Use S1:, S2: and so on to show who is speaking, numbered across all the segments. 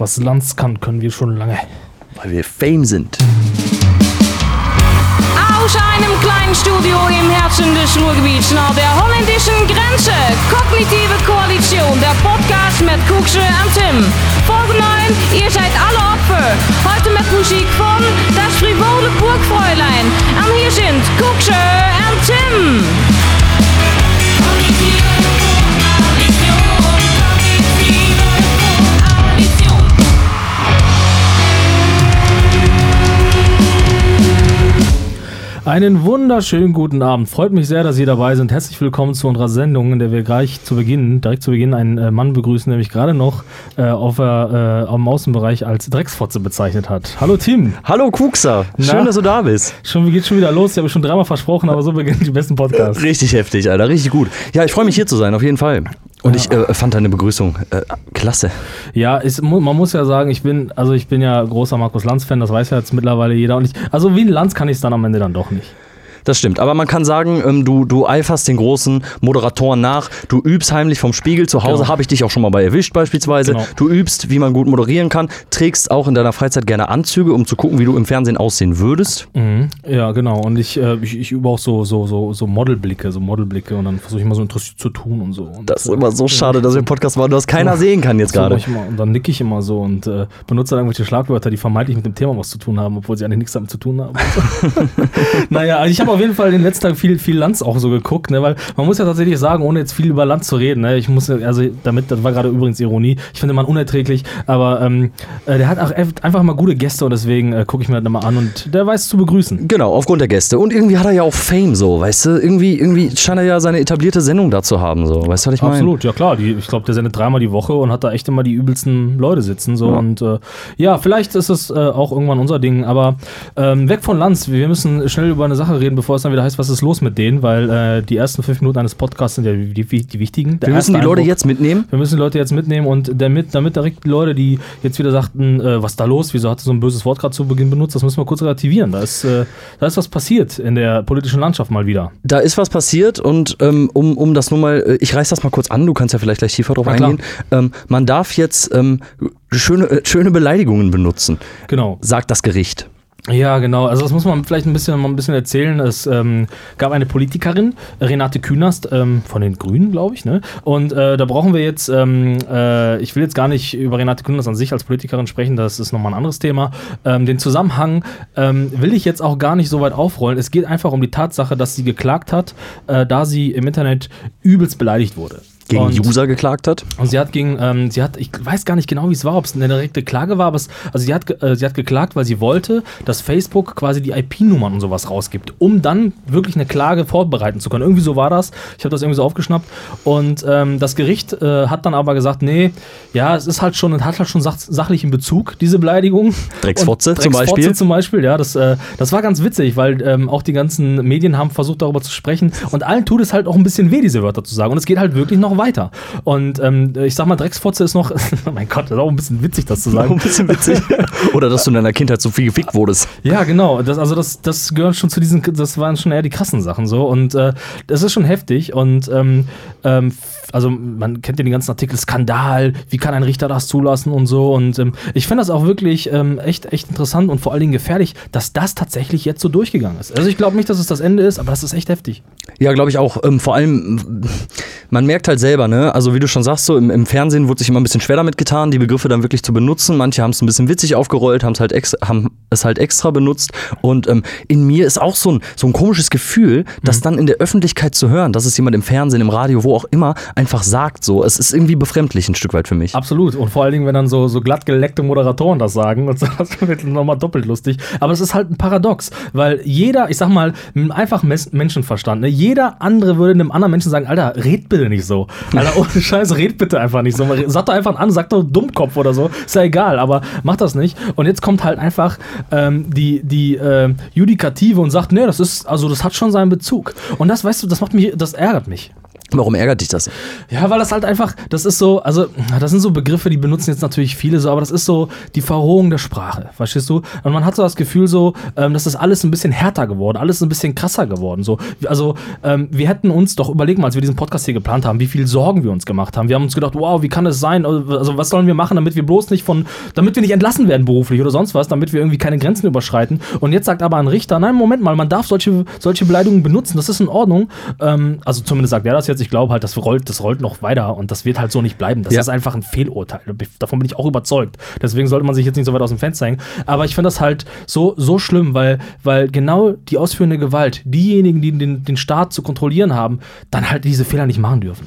S1: Was Lanz kann, können wir schon lange.
S2: Weil wir Fame sind.
S3: Aus einem kleinen Studio im Herzen des Ruhrgebiets nach der holländischen Grenze. Kognitive Koalition, der Podcast mit Kuksche und Tim. Folge 9, ihr seid alle Opfer. Heute mit Musik von Das Frivole Burgfräulein. Und hier sind Kuksche und Tim.
S1: Einen wunderschönen guten Abend. Freut mich sehr, dass Sie dabei sind. Herzlich willkommen zu unserer Sendung, in der wir gleich zu Beginn, direkt zu Beginn einen äh, Mann begrüßen, der mich gerade noch äh, auf, äh, am Außenbereich als Drecksfotze bezeichnet hat. Hallo Tim.
S2: Hallo Kuxa, schön,
S1: Na?
S2: dass du da bist.
S1: Schon, wie geht's schon wieder los? Ich habe schon dreimal versprochen, aber so beginnen die besten Podcasts.
S2: Richtig heftig, Alter, richtig gut. Ja, ich freue mich hier zu sein, auf jeden Fall. Und ich äh, fand deine Begrüßung äh, klasse.
S1: Ja, ist, mu- man muss ja sagen, ich bin, also ich bin ja großer Markus Lanz-Fan, das weiß ja jetzt mittlerweile jeder. Und ich, also wie ein Lanz kann ich es dann am Ende dann doch nicht.
S2: Das stimmt. Aber man kann sagen, ähm, du, du eiferst den großen Moderatoren nach. Du übst heimlich vom Spiegel. Zu Hause
S1: Genau.
S2: habe ich dich auch schon mal bei erwischt, beispielsweise.
S1: Genau.
S2: Du übst, wie man gut moderieren kann. Trägst auch in deiner Freizeit gerne Anzüge, um zu gucken, wie du im Fernsehen aussehen würdest.
S1: Mhm. Ja, genau. Und ich, äh, ich, ich übe auch so, so, so, so Modelblicke, so Modelblicke und dann versuche ich mal so interessiert zu tun und so. Und
S2: Das ist immer so schade, dass wir im Podcast waren, dass keiner sehen kann jetzt
S1: so
S2: gerade.
S1: immer, und dann nicke ich immer so und äh, benutze dann irgendwelche Schlagwörter, die vermeintlich mit dem Thema was zu tun haben, obwohl sie eigentlich nichts damit zu tun haben. naja, also ich habe auf jeden Fall den letzten Tag viel, viel Lanz auch so geguckt, ne, weil man muss ja tatsächlich sagen, ohne jetzt viel über Lanz zu reden, ne, ich muss, ja- also damit, das war gerade übrigens Ironie, ich finde man unerträglich, aber ähm, äh, der hat auch einfach mal gute Gäste und deswegen äh, gucke ich mir das immer an und der weiß zu begrüßen.
S2: Genau, aufgrund der Gäste. Und irgendwie hat er ja auch Fame so, weißt du? Irgendwie, irgendwie scheint er ja seine etablierte Sendung da zu haben, so. Weißt du, was ich meine?
S1: Absolut, ja klar. Die, ich glaube, der sendet dreimal die Woche und hat da echt immer die übelsten Leute sitzen. So. Und äh, ja, vielleicht ist es äh, auch irgendwann unser Ding. Aber ähm, weg von Lanz. Wir müssen schnell über eine Sache reden, bevor es dann wieder heißt, was ist los mit denen, weil äh, die ersten fünf Minuten eines Podcasts sind ja die, die, die wichtigen. Der
S2: Wir müssen die Leute
S1: Eindruck-
S2: jetzt mitnehmen.
S1: wir müssen die Leute jetzt mitnehmen und damit, damit direkt die Leute, die jetzt wieder sagten, äh, was ist da los, wieso hat er so ein böses Wort gerade zu Beginn benutzt, das müssen wir kurz relativieren. Da ist, äh, da ist was passiert in der politischen Landschaft mal wieder.
S2: Da ist was passiert und ähm, um, um das nur mal, äh, ich reiß das mal kurz an, du kannst ja vielleicht gleich tiefer drauf
S1: Na
S2: eingehen. Ähm, man darf jetzt ähm, schöne, äh, schöne Beleidigungen benutzen,
S1: Genau.
S2: sagt das Gericht.
S1: Ja, genau. Also das muss man vielleicht ein bisschen, mal ein bisschen erzählen. Es ähm, gab eine Politikerin, Renate Künast, ähm, von den Grünen, glaube ich. Ne? Und äh, da brauchen wir jetzt, ähm, äh, ich will jetzt gar nicht über Renate Künast an sich als Politikerin sprechen, das ist nochmal ein anderes Thema. Ähm, den Zusammenhang ähm, will ich jetzt auch gar nicht so weit aufrollen. Es geht einfach um die Tatsache, dass sie geklagt hat, äh, da sie im Internet übelst beleidigt wurde.
S2: Gegen
S1: Und-
S2: User geklagt hat.
S1: und sie hat gegen, ähm, sie hat, ich weiß gar nicht genau, wie es war, ob es eine direkte Klage war, aber es, also sie hat, äh, sie hat geklagt, weil sie wollte, dass Facebook quasi die IP-Nummern und sowas rausgibt, um dann wirklich eine Klage vorbereiten zu können. Irgendwie so war das. Ich habe das irgendwie so aufgeschnappt. Und ähm, das Gericht äh, hat dann aber gesagt, nee, ja, es ist halt schon, hat halt schon sach sachlichen Bezug, diese Beleidigung.
S2: Drecksfotze zum Beispiel.
S1: Zum Beispiel, ja, das, äh, das war ganz witzig, weil ähm, auch die ganzen Medien haben versucht, darüber zu sprechen. Und allen tut es halt auch ein bisschen weh, diese Wörter zu sagen. Und es geht halt wirklich noch weiter. Und ähm, ich sag mal, Drecksfotze ist noch, oh mein Gott, das ist auch ein bisschen witzig, das zu
S2: Auch ein
S1: sagen.
S2: bisschen witzig. Oder dass du in deiner Kindheit so viel gefickt wurdest.
S1: Ja, genau. Das, also das, das gehört schon zu diesen, das waren schon eher die krassen Sachen so. Und äh, das ist schon heftig. Und ähm, ähm, also man kennt ja den ganzen Artikel Skandal, wie kann ein Richter das zulassen und so. Und ähm, ich finde das auch wirklich ähm, echt, echt interessant und vor allen Dingen gefährlich, dass das tatsächlich jetzt so durchgegangen ist. Also ich glaube nicht, dass es das Ende ist, aber das ist echt heftig.
S2: Ja, glaube ich auch. Ähm, vor allem, man merkt halt selber, ne? Also wie du schon sagst, so im, im Fernsehen wurde sich immer ein bisschen schwer damit getan, die Begriffe dann wirklich zu benutzen. Manche haben es ein bisschen witzig aufgerollt, haben's halt extra, haben es halt extra benutzt. Und ähm, in mir ist auch so ein, so ein komisches Gefühl, das dann in der Öffentlichkeit zu hören, dass es jemand im Fernsehen, im Radio, wo auch immer, einfach sagt so. Es ist irgendwie befremdlich ein Stück weit für mich.
S1: Absolut. Und vor allen Dingen, wenn dann so, so glatt geleckte Moderatoren das sagen, und so, das wird nochmal doppelt lustig. Aber es ist halt ein Paradox, weil jeder, ich sag mal, Mes- Menschenverstand, ne, jeder andere würde einem anderen Menschen sagen, Alter, red bitte nicht so. Alter, ohne Scheiß, red bitte einfach nicht so. Sag doch einfach an, sag doch Dummkopf oder so. Ist ja egal, aber mach das nicht. Und jetzt kommt halt einfach ähm, die, die äh, Judikative und sagt, nee, das ist, also das hat schon seinen Bezug. Und das, weißt du, das macht mich, das ärgert mich.
S2: Warum ärgert dich das?
S1: Ja, weil das halt einfach, das ist so, also, das sind so Begriffe, die benutzen jetzt natürlich viele so, aber das ist so die Verrohung der Sprache, verstehst du? Und man hat so das Gefühl so, ähm, das ist alles ein bisschen härter geworden, alles ein bisschen krasser geworden, so. Also, ähm, wir hätten uns doch überlegen, als wir diesen Podcast hier geplant haben, wie viel Sorgen wir uns gemacht haben. Wir haben uns gedacht, wow, wie kann es sein? Also, was sollen wir machen, damit wir bloß nicht von, damit wir nicht entlassen werden beruflich oder sonst was, damit wir irgendwie keine Grenzen überschreiten. Und jetzt sagt aber ein Richter, nein, Moment mal, man darf solche, solche Beleidigungen benutzen, das ist in Ordnung. Ähm, also, zumindest sagt er das jetzt, ich glaube halt, das rollt, das rollt noch weiter und das wird halt so nicht bleiben. Das
S2: Ja.
S1: ist einfach ein Fehlurteil. Davon bin ich auch überzeugt. Deswegen sollte man sich jetzt nicht so weit aus dem Fenster hängen. Aber ich finde das halt so, so schlimm, weil, weil genau die ausführende Gewalt, diejenigen, die den, den Staat zu kontrollieren haben, dann halt diese Fehler nicht machen dürfen.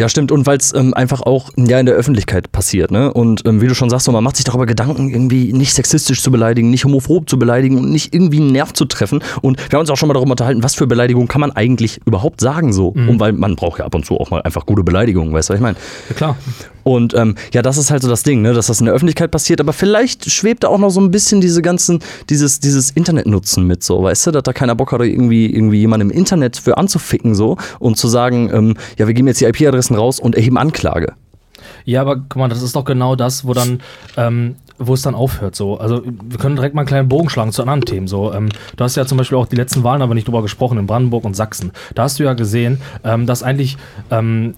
S2: Ja, stimmt. Und weil es ähm, einfach auch ja, in der Öffentlichkeit passiert. Ne? Und ähm, wie du schon sagst, so, man macht sich darüber Gedanken, irgendwie nicht sexistisch zu beleidigen, nicht homophob zu beleidigen und nicht irgendwie einen Nerv zu treffen. Und wir haben uns auch schon mal darüber unterhalten, was für Beleidigungen kann man eigentlich überhaupt sagen so. Und weil man braucht ja ab und zu auch mal einfach gute Beleidigungen, weißt du, was ich meine?
S1: Ja, klar.
S2: Und ähm, ja, das ist halt so das Ding, ne, dass das in der Öffentlichkeit passiert, aber vielleicht schwebt da auch noch so ein bisschen diese ganzen, dieses, dieses Internetnutzen mit, so, weißt du, dass da keiner Bock hat, irgendwie, irgendwie jemanden im Internet für anzuficken, so, und zu sagen, ähm, ja, wir geben jetzt die IP-Adressen raus und erheben Anklage.
S1: Ja, aber guck mal, das ist doch genau das, wo dann, ähm, wo es dann aufhört. So. Also wir können direkt mal einen kleinen Bogen schlagen zu anderen Themen. So, ähm, du hast ja zum Beispiel auch die letzten Wahlen aber nicht drüber gesprochen in Brandenburg und Sachsen. Da hast du ja gesehen, ähm, dass eigentlich ähm,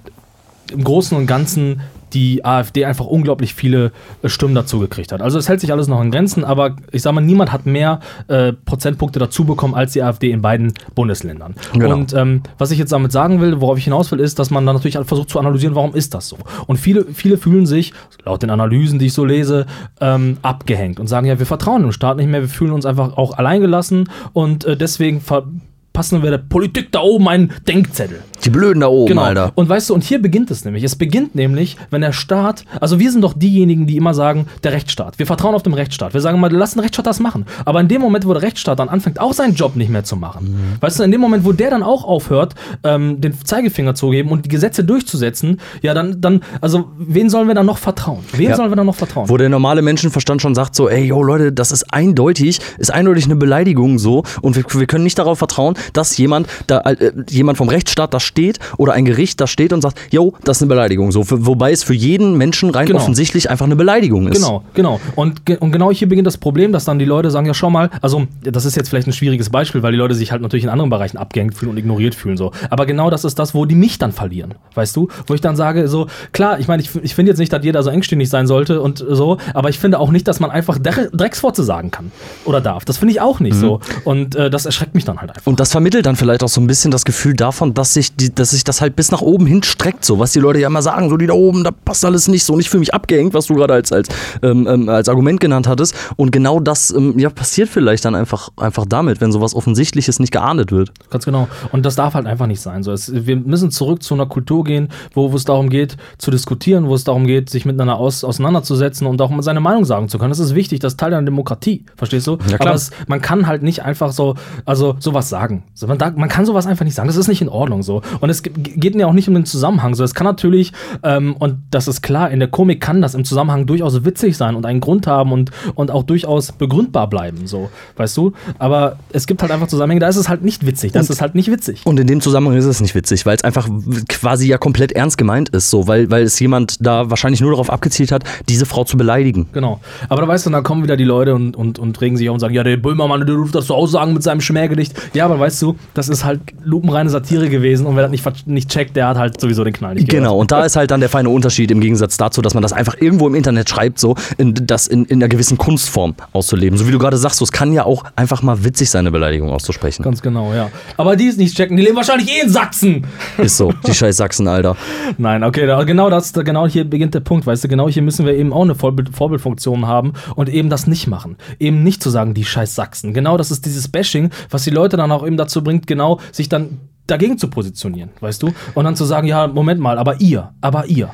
S1: im Großen und Ganzen die AfD einfach unglaublich viele äh, Stimmen dazu gekriegt hat. Also es hält sich alles noch in Grenzen, aber ich sag mal, niemand hat mehr äh, Prozentpunkte dazu bekommen als die AfD in beiden Bundesländern.
S2: Genau.
S1: Und ähm, was ich jetzt damit sagen will, worauf ich hinaus will, ist, dass man dann natürlich versucht zu analysieren, warum ist das so? Und viele, viele fühlen sich, laut den Analysen, die ich so lese, ähm, abgehängt und sagen, ja, wir vertrauen dem Staat nicht mehr, wir fühlen uns einfach auch alleingelassen und äh, deswegen verpassen wir der Politik da oben einen Denkzettel.
S2: Die Blöden da oben,
S1: Genau.
S2: Alter.
S1: Und weißt du, und hier beginnt es nämlich. Es beginnt nämlich, wenn der Staat, also wir sind doch diejenigen, die immer sagen, der Rechtsstaat. Wir vertrauen auf den Rechtsstaat. Wir sagen mal, lass den Rechtsstaat das machen. Aber in dem Moment, wo der Rechtsstaat dann anfängt, auch seinen Job nicht mehr zu machen, weißt du, in dem Moment, wo der dann auch aufhört, ähm, den Zeigefinger zu geben und die Gesetze durchzusetzen, ja, dann, dann, also wen sollen wir dann noch vertrauen? Wen
S2: Ja.
S1: sollen wir dann noch vertrauen?
S2: Wo der normale Menschenverstand schon sagt, so, ey, yo, Leute, das ist eindeutig, ist eindeutig eine Beleidigung so und wir, wir können nicht darauf vertrauen, dass jemand, da, äh, jemand vom Rechtsstaat da steht oder ein Gericht da steht und sagt, yo, das ist eine Beleidigung. So, für, wobei es für jeden Menschen rein
S1: Genau.
S2: offensichtlich einfach eine Beleidigung ist.
S1: Genau, genau. Und, ge- und genau hier beginnt das Problem, dass dann die Leute sagen, ja schau mal, also das ist jetzt vielleicht ein schwieriges Beispiel, weil die Leute sich halt natürlich in anderen Bereichen abgehängt fühlen und ignoriert fühlen so. Aber genau das ist das, wo die mich dann verlieren, weißt du? Wo ich dann sage, so, klar, ich meine, ich, ich finde jetzt nicht, dass jeder so engstirnig sein sollte und so, aber ich finde auch nicht, dass man einfach Dre- Drecksworte sagen kann oder darf. Das finde ich auch nicht so. Und äh, das erschreckt mich dann halt einfach.
S2: Und das vermittelt dann vielleicht auch so ein bisschen das Gefühl davon, dass sich, die, dass sich das halt bis nach oben hin streckt, so was die Leute ja immer sagen, so die da oben, da passt alles nicht so und ich fühle mich abgehängt, was du gerade als, als, ähm, ähm, als Argument genannt hattest. Und genau das ähm, ja, passiert vielleicht dann einfach, einfach damit, wenn sowas Offensichtliches nicht geahndet wird.
S1: Ganz genau. Und das darf halt einfach nicht sein. So, es, wir müssen zurück zu einer Kultur gehen, wo, es darum geht, zu diskutieren, wo es darum geht, sich miteinander aus, auseinanderzusetzen und auch mal seine Meinung sagen zu können. Das ist wichtig, das ist Teil der Demokratie. Verstehst du?
S2: Ja, klar.
S1: Aber es, man kann halt nicht einfach so, also sowas sagen. So, man, da, man kann sowas einfach nicht sagen. Das ist nicht in Ordnung so. Und es ge- geht ja auch nicht um den Zusammenhang. So, es kann natürlich, ähm, und das ist klar, in der Komik kann das im Zusammenhang durchaus witzig sein und einen Grund haben und, und auch durchaus begründbar bleiben. So, weißt du? Aber es gibt halt einfach Zusammenhänge, da ist es halt nicht witzig. Das
S2: Und-
S1: ist halt nicht witzig.
S2: Und in dem Zusammenhang ist es nicht witzig, weil es einfach quasi ja komplett ernst gemeint ist, so, weil, weil es jemand da wahrscheinlich nur darauf abgezielt hat, diese Frau zu beleidigen.
S1: Genau. Aber da weißt du, dann kommen wieder die Leute und, und, und regen sich auf und sagen, ja, der Böhmermann, der ruft das so aussagen mit seinem Schmähgedicht. Ja, aber weißt du, das ist halt lupenreine Satire gewesen und wer das nicht, nicht checkt, der hat halt sowieso den Knall nicht gehört.
S2: Genau, und da ist halt dann der feine Unterschied im Gegensatz dazu, dass man das einfach irgendwo im Internet schreibt, so, in, das in, in einer gewissen Kunstform auszuleben. So wie du gerade sagst, so, es kann ja auch einfach mal witzig sein, eine Beleidigung auszusprechen.
S1: Ganz genau, ja. Aber die es nicht checken, die leben wahrscheinlich eh in Sachsen.
S2: Ist so, die scheiß Sachsen, Alter.
S1: Nein, okay, da, genau das, da, genau hier beginnt der Punkt, weißt du, genau hier müssen wir eben auch eine Vorbild, Vorbildfunktion haben und eben das nicht machen. Eben nicht zu sagen, die scheiß Sachsen. Genau das ist dieses Bashing, was die Leute dann auch eben dazu bringt, genau sich dann dagegen zu positionieren, weißt du? Und dann zu sagen, ja, Moment mal, aber ihr, aber ihr.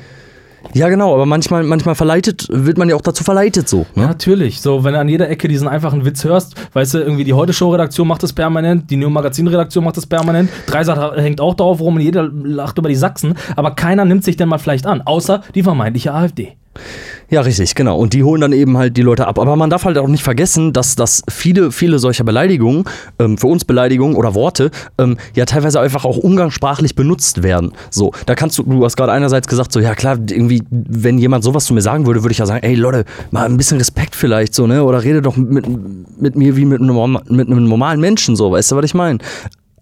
S2: Ja, genau, aber manchmal, manchmal verleitet, wird man ja auch dazu verleitet, so.
S1: Ja,
S2: Ne?
S1: natürlich. So, wenn du an jeder Ecke diesen einfachen Witz hörst, weißt du, irgendwie die Heute-Show-Redaktion macht das permanent, die Neo-Magazin-Redaktion macht das permanent, Dreisat hängt auch darauf rum und jeder lacht über die Sachsen, aber keiner nimmt sich denn mal vielleicht an, außer die vermeintliche AfD.
S2: Ja, richtig, genau. Und die holen dann eben halt die Leute ab. Aber man darf halt auch nicht vergessen, dass, dass viele, viele solcher Beleidigungen, ähm, für uns Beleidigungen oder Worte, ähm, ja teilweise einfach auch umgangssprachlich benutzt werden. So, da kannst du, du hast gerade einerseits gesagt, so, ja klar, irgendwie, wenn jemand sowas zu mir sagen würde, würde ich ja sagen, ey Leute, mal ein bisschen Respekt vielleicht, so, ne? Oder rede doch mit, mit mir wie mit einem, mit einem normalen Menschen, so, weißt du, was ich meine?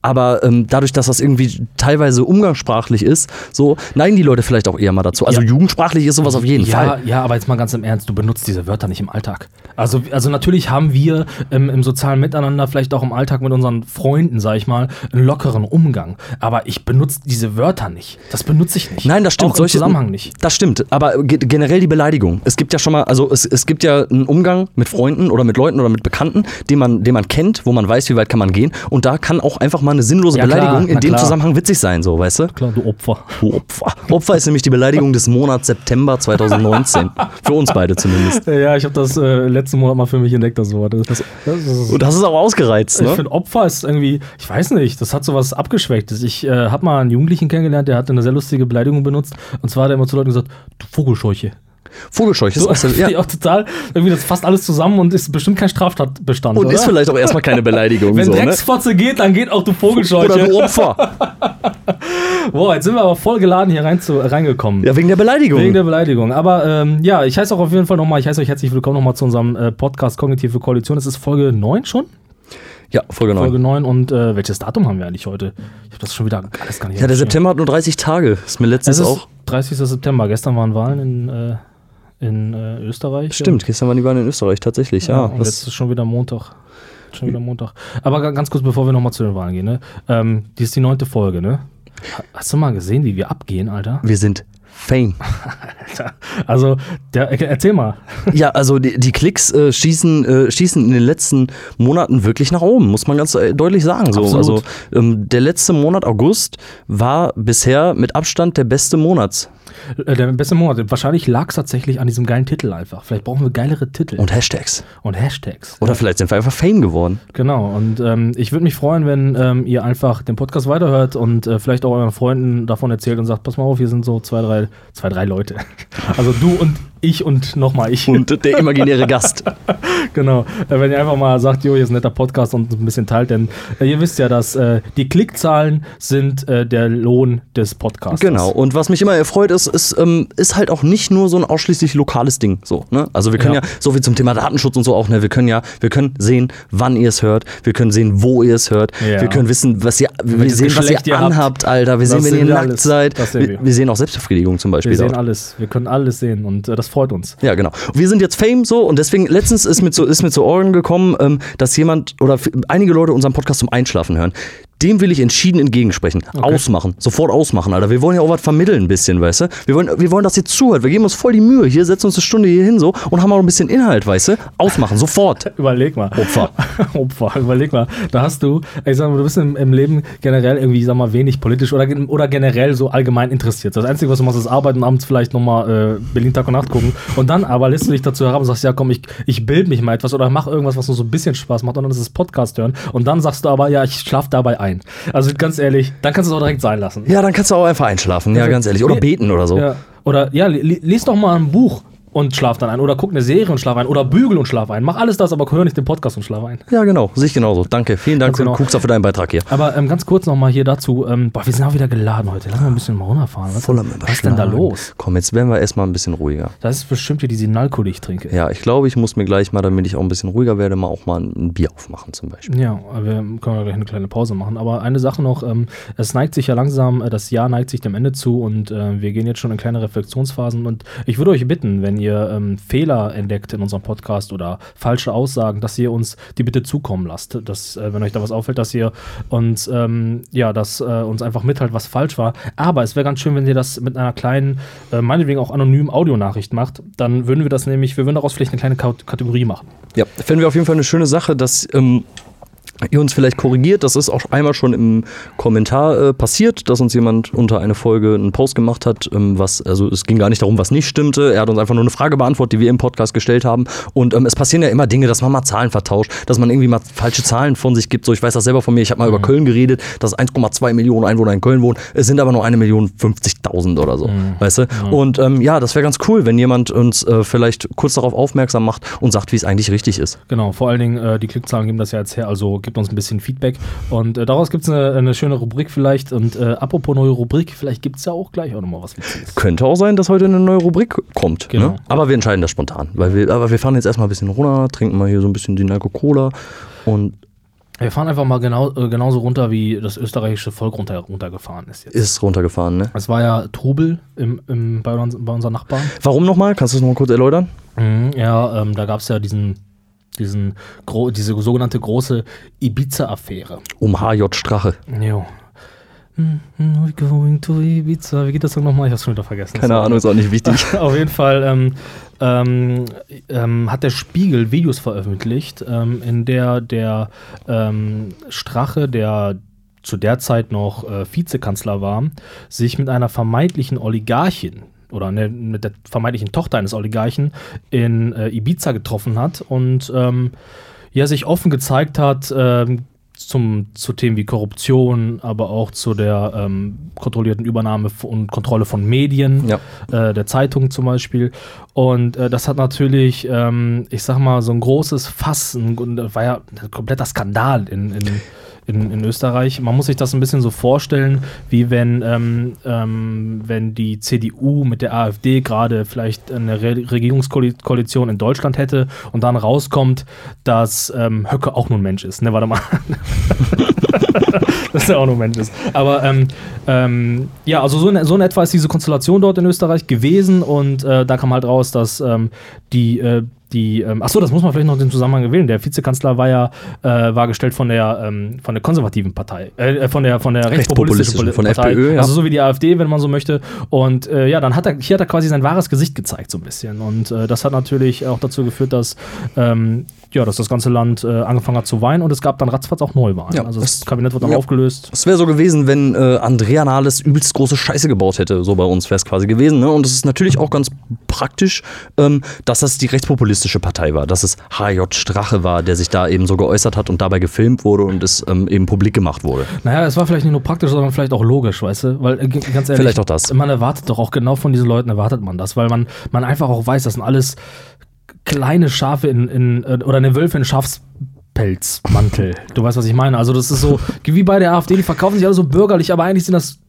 S2: Aber ähm, dadurch, dass das irgendwie teilweise umgangssprachlich ist, so neigen die Leute vielleicht auch eher mal dazu. Also
S1: Ja.
S2: jugendsprachlich ist sowas auf jeden
S1: ja,
S2: Fall.
S1: Ja, aber jetzt mal ganz im Ernst, du benutzt diese Wörter nicht im Alltag. Also, also natürlich haben wir ähm, im sozialen Miteinander, vielleicht auch im Alltag mit unseren Freunden, sag ich mal, einen lockeren Umgang. Aber ich benutze diese Wörter nicht. Das benutze ich nicht.
S2: Nein, das stimmt.
S1: Auch im Zusammenhang nicht.
S2: Das stimmt. Aber ge generell die Beleidigung. Es gibt ja schon mal, also es, es gibt ja einen Umgang mit Freunden oder mit Leuten oder mit Bekannten, den man, den man kennt, wo man weiß, wie weit kann man gehen. Und da kann auch einfach mal eine sinnlose
S1: Ja, klar,
S2: Beleidigung in
S1: na
S2: dem
S1: klar.
S2: Zusammenhang witzig sein, so, weißt du?
S1: Klar, du Opfer.
S2: Du Opfer. Opfer ist nämlich die Beleidigung des Monats September 2019. Für uns beide zumindest.
S1: Ja, ich habe das äh, letzten Monat mal für mich entdeckt, das Wort. Das, das ist,
S2: Und das ist auch ausgereizt,
S1: Ich
S2: ne?
S1: finde, Opfer ist irgendwie, ich weiß nicht, das hat so was Abgeschwächtes. Ich äh, habe mal einen Jugendlichen kennengelernt, der hat eine sehr lustige Beleidigung benutzt. Und zwar hat er immer zu Leuten gesagt, du Vogelscheuche.
S2: Vogelscheuch ist
S1: So,
S2: auch ja.
S1: auch total, irgendwie das fasst alles zusammen und ist bestimmt kein Straftatbestand.
S2: Und
S1: oder?
S2: ist vielleicht auch erstmal keine Beleidigung.
S1: Wenn
S2: so, ne?
S1: Drecksfotze geht, dann geht auch du Vogelscheuche.
S2: Oder du Opfer.
S1: Boah, jetzt sind wir aber voll geladen hier rein zu, reingekommen.
S2: Ja, wegen der Beleidigung.
S1: Wegen der Beleidigung. Aber ähm, ja, ich heiße auch auf jeden Fall nochmal, ich heiße euch herzlich willkommen nochmal zu unserem äh, Podcast Kognitive Koalition. Es ist Folge 9 schon?
S2: ja, Folge 9.
S1: Folge 9 und äh, welches Datum haben wir eigentlich heute? Ich habe das schon wieder alles gar nicht
S2: Ja, der. September hat nur 30 Tage. Ist mir letztens auch.
S1: 30. September. Gestern waren Wahlen in, äh, in äh, Österreich.
S2: Stimmt, gestern waren die Wahlen in Österreich, tatsächlich,
S1: Ja,
S2: ja.
S1: und jetzt ist schon wieder Montag. Schon wieder Montag. Aber ga- ganz kurz, bevor wir nochmal zu den Wahlen gehen, ne? Ähm, die ist die neunte Folge, ne? Ha- Hast du mal gesehen, wie wir abgehen, Alter?
S2: wir sind Fame.
S1: Also, der, äh, erzähl mal.
S2: ja, also die, die Klicks äh, schießen, äh, schießen in den letzten Monaten wirklich nach oben, muss man ganz äh, deutlich sagen. So.
S1: Absolut.
S2: Also ähm, der letzte Monat, August, war bisher mit Abstand der beste Monat.
S1: Äh, Der beste Monat. Wahrscheinlich lag es tatsächlich an diesem geilen Titel einfach. Vielleicht brauchen wir geilere Titel
S2: Und Hashtags.
S1: und Hashtags.
S2: Oder vielleicht sind wir einfach Fame geworden.
S1: Genau, und ähm, ich würde mich freuen, wenn ähm, ihr einfach den Podcast weiterhört und äh, vielleicht auch euren Freunden davon erzählt und sagt, pass mal auf, hier sind so zwei, drei, zwei, drei Leute. Also du und ich und nochmal ich.
S2: Und der imaginäre Gast.
S1: genau. Äh, wenn ihr einfach mal sagt, jo, hier ist ein netter Podcast und ein bisschen teilt, denn äh, ihr wisst ja, dass äh, die Klickzahlen sind äh, der Lohn des Podcasts.
S2: Genau. Und was mich immer erfreut ist, ist, ähm, ist halt auch nicht nur so ein ausschließlich lokales Ding. So, ne? Also wir können ja.
S1: Ja.
S2: so viel zum Thema Datenschutz und so auch, ne? Wir können ja, wir können sehen, wann ihr es hört, wir können sehen, wo ihr es hört,
S1: Ja.
S2: wir können wissen, was ihr, wir sehen, was ihr
S1: ihr habt.
S2: anhabt, Alter. Wir
S1: Das
S2: sehen, wenn ihr nackt
S1: alles.
S2: seid. Wir,
S1: wir.
S2: sehen auch Selbstbefriedigung zum Beispiel.
S1: Wir sehen
S2: dort.
S1: alles. Wir können alles sehen und äh, das freut uns.
S2: Ja, genau. Wir sind jetzt Fame so und deswegen letztens ist mir zu, ist mir zu Ohren gekommen, ähm, dass jemand oder einige Leute unseren Podcast zum Einschlafen hören. Dem will ich entschieden entgegensprechen. Ausmachen. Sofort ausmachen, Alter. Wir wollen ja auch was vermitteln ein bisschen, weißt du? Wir wollen, wir wollen, dass ihr zuhört. Wir geben uns voll die Mühe. Hier setzen uns eine Stunde hier hin so und haben auch ein bisschen Inhalt, weißt du? Ausmachen. Sofort.
S1: Überleg mal.
S2: Opfer.
S1: Opfer, überleg mal. Da hast du, ich sag mal, du bist im, im Leben generell irgendwie, sag mal, wenig politisch oder, oder generell so allgemein interessiert. Das Einzige, was du machst, ist arbeiten, abends vielleicht nochmal äh, Berlin Tag und Nacht gucken. Und dann aber lässt du dich dazu herab und sagst, ja komm, ich, ich bild mich mal etwas oder mach irgendwas, was nur so ein bisschen Spaß macht und dann ist es Podcast hören. Und dann sagst du aber, ja, ich schlaf dabei ein. Also ganz ehrlich, dann kannst du es auch direkt sein lassen.
S2: Ja, dann kannst du auch einfach einschlafen. Ja, ganz ehrlich. Oder beten oder so.
S1: Ja. Oder ja, lies doch mal ein Buch und schlaf dann ein. Oder guck eine Serie und schlaf ein. Oder bügel und schlaf ein. Mach alles das, aber hör nicht den Podcast und schlaf ein.
S2: Ja, genau. Sehe ich genauso. Danke. Vielen Dank,
S1: genau.
S2: Kuxer, für deinen Beitrag hier.
S1: Aber ähm, ganz kurz nochmal hier dazu. Ähm, boah, wir sind auch wieder geladen heute. Lass mal ein bisschen mal runterfahren. Was,
S2: Voll am
S1: was ist denn da los?
S2: Komm, jetzt werden wir erstmal ein bisschen ruhiger.
S1: Das ist bestimmt hier die Sinalko, die ich trinke.
S2: Ja, ich glaube, ich muss mir gleich mal, damit ich auch ein bisschen ruhiger werde, mal auch mal ein Bier aufmachen zum Beispiel.
S1: Ja, wir können ja gleich eine kleine Pause machen. Aber eine Sache noch, ähm, es neigt sich ja langsam, äh, das Jahr neigt sich dem Ende zu und äh, wir gehen jetzt schon in kleine Reflexionsphasen. Und ich würde euch bitten, wenn ihr ähm, Fehler entdeckt in unserem Podcast oder falsche Aussagen, dass ihr uns die bitte zukommen lasst. Dass, äh, wenn euch da was auffällt, dass ihr uns, ähm, ja, dass äh, uns einfach mitteilt, was falsch war. Aber es wäre ganz schön, wenn ihr das mit einer kleinen, äh, meinetwegen auch anonymen Audionachricht macht. Dann würden wir das nämlich, wir würden daraus vielleicht eine kleine Kat- Kategorie machen.
S2: Ja, finden wir auf jeden Fall eine schöne Sache, dass, ähm, ihr uns vielleicht korrigiert. Das ist auch einmal schon im Kommentar äh, passiert, dass uns jemand unter eine Folge einen Post gemacht hat, ähm, was, also es ging gar nicht darum, was nicht stimmte. Er hat uns einfach nur eine Frage beantwortet, die wir im Podcast gestellt haben. Und ähm, es passieren ja immer Dinge, dass man mal Zahlen vertauscht, dass man irgendwie mal falsche Zahlen von sich gibt. So, ich weiß das selber von mir, ich habe mal über Köln geredet, dass 1,2 Millionen Einwohner in Köln wohnen. Es sind aber nur eine Million 50.000 oder so, weißt du? Und ähm, ja, das wäre ganz cool, wenn jemand uns äh, vielleicht kurz darauf aufmerksam macht und sagt, wie es eigentlich richtig ist.
S1: Genau, vor allen Dingen äh, die Klickzahlen geben das ja jetzt her, also gibt uns ein bisschen Feedback. Und äh, daraus gibt es eine, eine schöne Rubrik vielleicht. Und äh, apropos neue Rubrik, vielleicht gibt es ja auch gleich auch nochmal was Witziges.
S2: Könnte auch sein, dass heute eine neue Rubrik kommt.
S1: Genau.
S2: Ne? Aber wir entscheiden das spontan. Weil wir, aber wir fahren jetzt erstmal ein bisschen runter, trinken mal hier so ein bisschen Dinaco Cola und
S1: Wir fahren einfach mal genau, äh, genauso runter, wie das österreichische Volk runter, runtergefahren ist jetzt.
S2: ist runtergefahren. Ne?
S1: Es war ja Trubel im, im, bei, uns, bei unseren Nachbarn.
S2: Warum nochmal? Kannst du das noch mal kurz erläutern?
S1: Mhm, ja, ähm, da gab es ja diesen, diesen diese sogenannte große Ibiza-Affäre.
S2: Um HJ Strache.
S1: Jo. Mhm, We're going to Ibiza. Wie geht das denn nochmal? Ich hab's schon wieder vergessen.
S2: Keine Ahnung, ist auch nicht wichtig.
S1: Auf jeden Fall ähm, ähm, ähm, hat der Spiegel Videos veröffentlicht, ähm, in der der ähm, Strache, der zu der Zeit noch äh, Vizekanzler war, sich mit einer vermeintlichen Oligarchin oder ne, mit der vermeintlichen Tochter eines Oligarchen in äh, Ibiza getroffen hat und ähm, ja, sich offen gezeigt hat, ähm, zum, zu Themen wie Korruption, aber auch zu der ähm, kontrollierten Übernahme und Kontrolle von Medien,
S2: Ja.
S1: äh, der Zeitung zum Beispiel. Und äh, das hat natürlich, ähm, ich sag mal, so ein großes Fass, ein, war ja ein kompletter Skandal in, in, in, in Österreich. Man muss sich das ein bisschen so vorstellen, wie wenn, ähm, ähm, wenn die CDU mit der AfD gerade vielleicht eine Re Regierungskoalition in Deutschland hätte und dann rauskommt, dass ähm, Höcke auch nur ein Mensch ist. Ne, warte mal. dass er auch nur ein Mensch ist. Aber ähm, ähm, ja, also so in, so in etwa ist diese Konstellation dort in Österreich gewesen und äh, da kam halt raus, dass ähm, die äh, die, ähm, achso, das muss man vielleicht noch den Zusammenhang erwähnen. Der Vizekanzler war ja, äh, war gestellt von der, ähm, von der konservativen Partei, äh, von der, von der rechtspopulistischen
S2: Rechtspopulistischen, von der
S1: Partei.
S2: FPÖ, ja.
S1: Also so wie die AfD, wenn man so möchte. Und äh, ja, dann hat er, hier hat er quasi sein wahres Gesicht gezeigt, so ein bisschen. Und äh, das hat natürlich auch dazu geführt, dass, ähm, ja, dass das ganze Land äh, angefangen hat zu weinen und es gab dann ratzfatz auch Neuwahlen.
S2: Ja,
S1: also das
S2: das-
S1: Kabinett wird dann
S2: ja.
S1: aufgelöst.
S2: Es wäre so gewesen, wenn äh, Andrea Nahles übelst große Scheiße gebaut hätte. So bei uns wäre es quasi gewesen. Ne? Und es ist natürlich auch ganz praktisch, ähm, dass das die rechtspopulistische Partei war. Dass es HJ Strache war, der sich da eben so geäußert hat und dabei gefilmt wurde und es ähm, eben publik gemacht wurde.
S1: Naja, es war vielleicht nicht nur praktisch, sondern vielleicht auch logisch, weißt du? Weil, äh, ganz ehrlich,
S2: Vielleicht auch das.
S1: man erwartet doch auch genau von diesen Leuten, erwartet man das, weil man, man einfach auch weiß, das sind alles kleine Schafe in, in äh, oder eine Wölfe in Schafspelzmantel. Du weißt, was ich meine. Also das ist so, wie bei der AfD, die verkaufen sich alle so bürgerlich, aber eigentlich sind das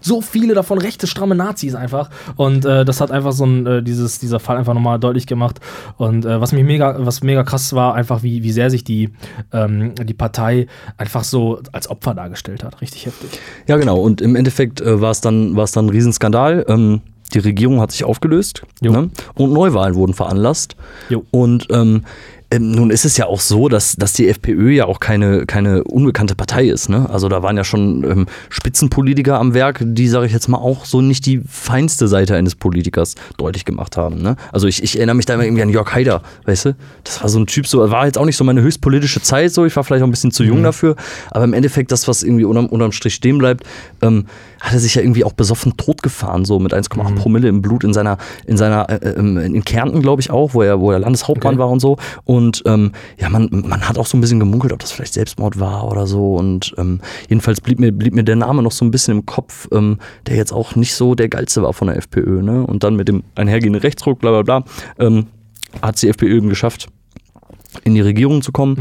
S1: so viele davon rechte, stramme Nazis einfach. Und äh, das hat einfach so ein, äh, dieses, dieser Fall einfach nochmal deutlich gemacht. Und äh, was mich mega, was mega krass war, einfach wie, wie sehr sich die, ähm, die Partei einfach so als Opfer dargestellt hat. Richtig heftig.
S2: Ja, genau. Und im Endeffekt äh, war es dann, dann ein Riesenskandal. Ähm, die Regierung hat sich aufgelöst ne? und Neuwahlen wurden veranlasst.
S1: Jo.
S2: Und ähm, ähm, nun ist es ja auch so, dass, dass die FPÖ ja auch keine, keine unbekannte Partei ist. Ne? Also da waren ja schon ähm, Spitzenpolitiker am Werk, die, sage ich jetzt mal, auch so nicht die feinste Seite eines Politikers deutlich gemacht haben. Ne? Also ich, ich erinnere mich da immer irgendwie an Jörg Haider, weißt du? Das war so ein Typ, so war jetzt auch nicht so meine höchst politische Zeit, so ich war vielleicht auch ein bisschen zu jung dafür, aber im Endeffekt das, was irgendwie unterm, unterm Strich stehen bleibt, ähm, hat er sich ja irgendwie auch besoffen totgefahren, so mit 1,8 Promille im Blut in seiner, in seiner, äh, ähm, in Kärnten, glaube ich auch, wo er, wo er Landeshauptmann
S1: Okay.
S2: war und so. Und ähm, ja, man, man hat auch so ein bisschen gemunkelt, ob das vielleicht Selbstmord war oder so. Und ähm, jedenfalls blieb mir, blieb mir der Name noch so ein bisschen im Kopf, ähm, der jetzt auch nicht so der geilste war von der FPÖ. Ne? Und dann mit dem einhergehenden Rechtsruck, bla bla bla, ähm, hat es die FPÖ eben geschafft, in die Regierung zu kommen.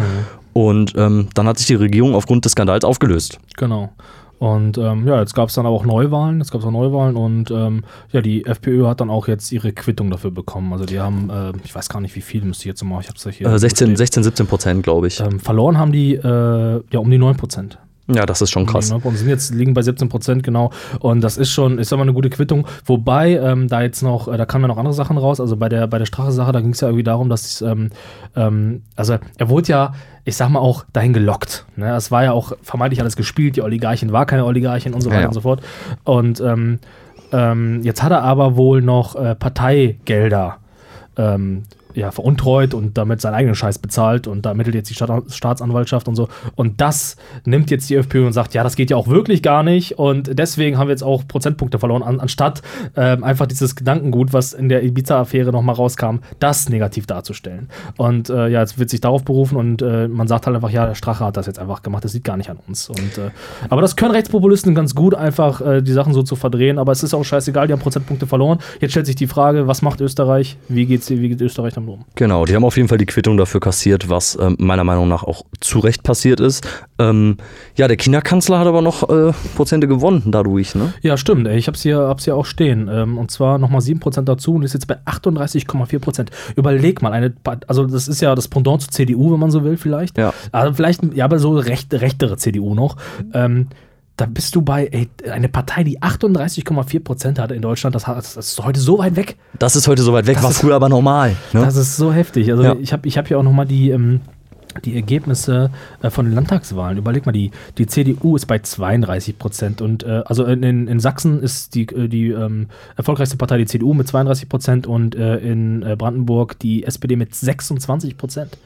S2: Und ähm, dann hat sich die Regierung aufgrund des Skandals aufgelöst.
S1: Genau. Und ähm, ja, jetzt gab es dann auch Neuwahlen, jetzt gab es auch Neuwahlen und ähm, ja, die FPÖ hat dann auch jetzt ihre Quittung dafür bekommen. Also die haben, äh, ich weiß gar nicht wie viel, müsste ich jetzt mal, ich hab's ja hier.
S2: Äh, 16,
S1: stehen.
S2: 16, 17 Prozent, glaube ich.
S1: Ähm, verloren haben die äh, ja um die 9 Prozent.
S2: Ja, das ist schon krass.
S1: Und sind jetzt liegen bei 17 Prozent, genau. Und das ist schon, ist aber eine gute Quittung. Wobei, ähm, da jetzt noch, äh, da kamen ja noch andere Sachen raus. Also bei der, bei der Strache-Sache, da ging es ja irgendwie darum, dass, ähm, ähm, also er wurde ja, ich sag mal auch, dahin gelockt. Ne? Es war ja auch vermeintlich alles gespielt. Die Oligarchin war keine Oligarchin und so
S2: Ja,
S1: weiter
S2: ja.
S1: und so fort. Und ähm, ähm, jetzt hat er aber wohl noch äh, Parteigelder ähm, ja, veruntreut und damit seinen eigenen Scheiß bezahlt und da ermittelt jetzt die Staat Staatsanwaltschaft und so. Und das nimmt jetzt die FPÖ und sagt, ja, das geht ja auch wirklich gar nicht und deswegen haben wir jetzt auch Prozentpunkte verloren, an, anstatt ähm, einfach dieses Gedankengut, was in der Ibiza-Affäre nochmal rauskam, das negativ darzustellen. Und äh, ja, jetzt wird sich darauf berufen und äh, man sagt halt einfach, ja, der Strache hat das jetzt einfach gemacht, das liegt gar nicht an uns. Und, äh, aber das können Rechtspopulisten ganz gut, einfach äh, die Sachen so zu verdrehen, aber es ist auch scheißegal, die haben Prozentpunkte verloren. Jetzt stellt sich die Frage, was macht Österreich? Wie, geht's, wie geht Österreich damit um?
S2: Genau, die haben auf jeden Fall die Quittung dafür kassiert, was ähm, meiner Meinung nach auch zu Recht passiert ist. Ähm, ja, der China-Kanzler hat aber noch äh, Prozente gewonnen dadurch, ne?
S1: Ja, stimmt. Ey. Ich hab's hier, hab's hier auch stehen. Ähm, und zwar nochmal 7% dazu und ist jetzt bei 38,4%. Überleg mal, eine, also das ist ja das Pendant zur CDU, wenn man so will, vielleicht.
S2: Ja.
S1: Also vielleicht, ja, aber so recht, rechtere CDU noch. Ähm, da bist du bei ey, eine Partei, die 38,4 Prozent hatte in Deutschland. Das, das, ist heute so weit weg.
S2: Das ist heute so weit weg,
S1: Das
S2: war
S1: ist-
S2: früher aber normal. Ne?
S1: Das ist so heftig. Also
S2: Ja.
S1: ich habe ich hab hier auch noch mal die, ähm, die Ergebnisse äh, von den Landtagswahlen. Überleg mal, die, die CDU ist bei 32 Prozent und äh, also in, in, Sachsen ist die, äh, die ähm, erfolgreichste Partei die CDU mit 32 Prozent und äh, in äh, Brandenburg die SPD mit 26 Prozent.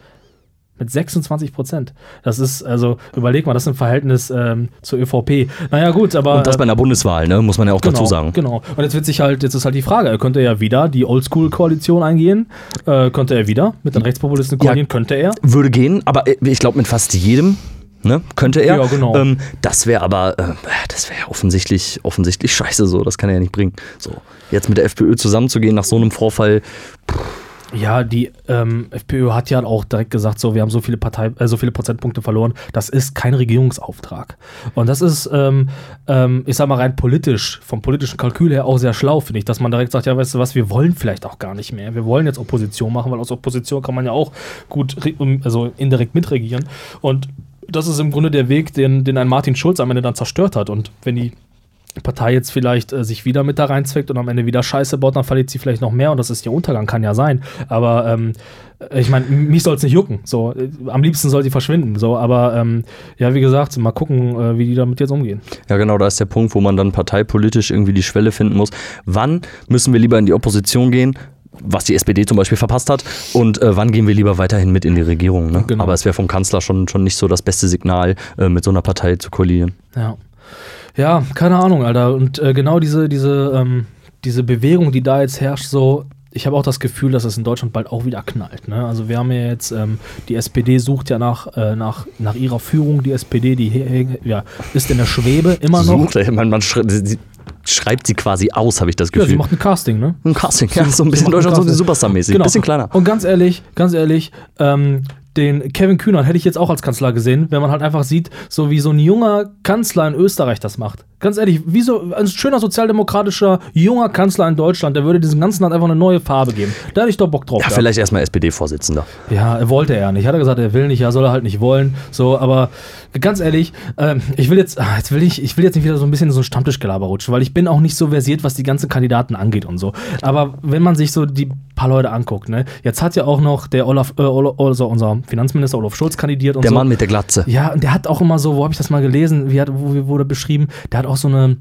S1: Mit 26 Prozent. Das ist, also, überleg mal, das ist ein Verhältnis ähm, zur ÖVP. Naja, gut, aber.
S2: Und das bei einer Bundeswahl, ne? muss man ja auch
S1: Genau,
S2: dazu sagen.
S1: Genau. Und jetzt wird sich halt, jetzt ist halt die Frage, er könnte ja wieder die Oldschool-Koalition eingehen. Äh, könnte er wieder mit den Rechtspopulisten koalieren? Könnte er?
S2: Würde gehen, aber äh, ich glaube mit fast jedem. Ne, könnte er.
S1: Ja, genau.
S2: Ähm, das wäre aber, äh, das wäre ja offensichtlich, offensichtlich scheiße so. Das kann er ja nicht bringen. So, jetzt mit der FPÖ zusammenzugehen nach so einem Vorfall,
S1: Ja, die ähm, FPÖ hat ja auch direkt gesagt, so, wir haben so viele Partei, äh, so viele Prozentpunkte verloren. Das ist kein Regierungsauftrag. Und das ist, ähm, ähm, ich sag mal, rein politisch, vom politischen Kalkül her auch sehr schlau, finde ich, dass man direkt sagt, ja, weißt du was, wir wollen vielleicht auch gar nicht mehr. Wir wollen jetzt Opposition machen, weil aus Opposition kann man ja auch gut, um- also indirekt mitregieren. Und das ist im Grunde der Weg, den, den ein Martin Schulz am Ende dann zerstört hat. Und wenn die Partei jetzt vielleicht äh, sich wieder mit da reinzweckt und am Ende wieder Scheiße baut, dann verliert sie vielleicht noch mehr und das ist ihr Untergang, kann ja sein. Aber ähm, ich meine, mich soll es nicht jucken. So, äh, am liebsten soll sie verschwinden. So, aber ähm, ja, wie gesagt, mal gucken, äh, wie die damit jetzt umgehen.
S2: Ja, genau, da ist der Punkt, wo man dann parteipolitisch irgendwie die Schwelle finden muss. Wann müssen wir lieber in die Opposition gehen? Was die SPD zum Beispiel verpasst hat, und äh, wann gehen wir lieber weiterhin mit in die Regierung? Ne?
S1: Genau.
S2: Aber es wäre vom Kanzler schon, schon nicht so das beste Signal, äh, mit so einer Partei zu koalieren.
S1: Ja. Ja, keine Ahnung, Alter. Und äh, genau diese, diese, ähm, diese Bewegung, die da jetzt herrscht, so, ich habe auch das Gefühl, dass es in Deutschland bald auch wieder knallt. Ne? Also wir haben ja jetzt, ähm, die SPD sucht ja nach, äh, nach, nach ihrer Führung, die SPD, die he- ja, ist in der Schwebe immer noch.
S2: Sucht, ey, man, man schreibt sie quasi aus, habe ich das
S1: Ja, sie
S2: Gefühl.
S1: macht ein Casting, ne?
S2: ein Casting, ja, so ein bisschen Deutschland, so. Superstar-mäßig.
S1: Genau.
S2: Bisschen kleiner.
S1: Und ganz ehrlich, ganz ehrlich, ähm, den Kevin Kühnert hätte ich jetzt auch als Kanzler gesehen, wenn man halt einfach sieht, so wie so ein junger Kanzler in Österreich das macht. Ganz ehrlich, wie so ein schöner sozialdemokratischer junger Kanzler in Deutschland, der würde diesem ganzen Land einfach eine neue Farbe geben. Da hätte ich doch Bock drauf.
S2: Ja,
S1: gehabt.
S2: vielleicht erstmal SPD-Vorsitzender.
S1: Ja, er wollte er nicht. Hat er gesagt, er will nicht, ja, soll er halt nicht wollen. So, aber ganz ehrlich, ähm, ich will jetzt, ah, jetzt will ich, ich will jetzt nicht wieder so ein bisschen in so ein Stammtischgelaber rutschen, weil ich bin auch nicht so versiert, was die ganzen Kandidaten angeht und so. Aber wenn man sich so die paar Leute anguckt, ne, jetzt hat ja auch noch der Olaf, äh, Olaf also unser Finanzminister Olaf Scholz kandidiert und
S2: Der
S1: so.
S2: Mann mit der Glatze.
S1: Ja, und der hat auch immer so, wo habe ich das mal gelesen, wie hat, wo wurde beschrieben, der hat auch so eine,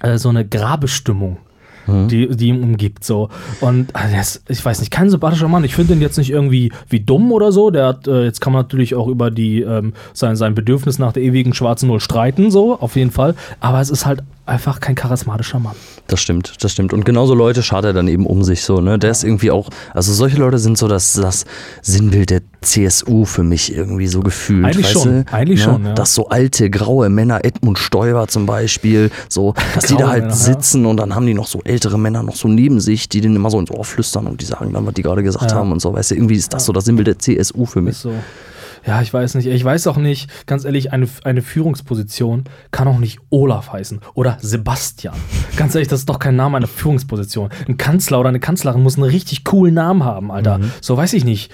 S1: äh, so eine Grabestimmung. Die, die ihn umgibt, so. Und also ist, ich weiß nicht, kein sympathischer Mann. Ich finde ihn jetzt nicht irgendwie wie dumm oder so. Der hat, äh, jetzt kann man natürlich auch über die, ähm, sein, sein Bedürfnis nach der ewigen schwarzen Null streiten, so, auf jeden Fall. Aber es ist halt einfach kein charismatischer Mann.
S2: Das stimmt, das stimmt. Und genauso Leute schaut er dann eben um sich so, ne? Der ist irgendwie auch, also solche Leute sind so das, das Sinnbild der CSU für mich irgendwie so gefühlt.
S1: Eigentlich schon,
S2: du?
S1: eigentlich
S2: ne?
S1: schon, ja.
S2: Dass so alte, graue Männer, Edmund Stoiber zum Beispiel, so, dass die da halt
S1: Männer, ja.
S2: sitzen und dann haben die noch so ältere Männer noch so neben sich, die denen immer so ins Ohr flüstern und die sagen dann, was die gerade gesagt
S1: Ja.
S2: haben und so, weißt du, irgendwie ist das so das Sinnbild der CSU für mich.
S1: Ist so. Ja, ich weiß nicht. Ich weiß auch nicht, ganz ehrlich, eine, eine Führungsposition kann auch nicht Olaf heißen oder Sebastian. Ganz ehrlich, das ist doch kein Name einer Führungsposition. Ein Kanzler oder eine Kanzlerin muss einen richtig coolen Namen haben, Alter. So weiß ich nicht.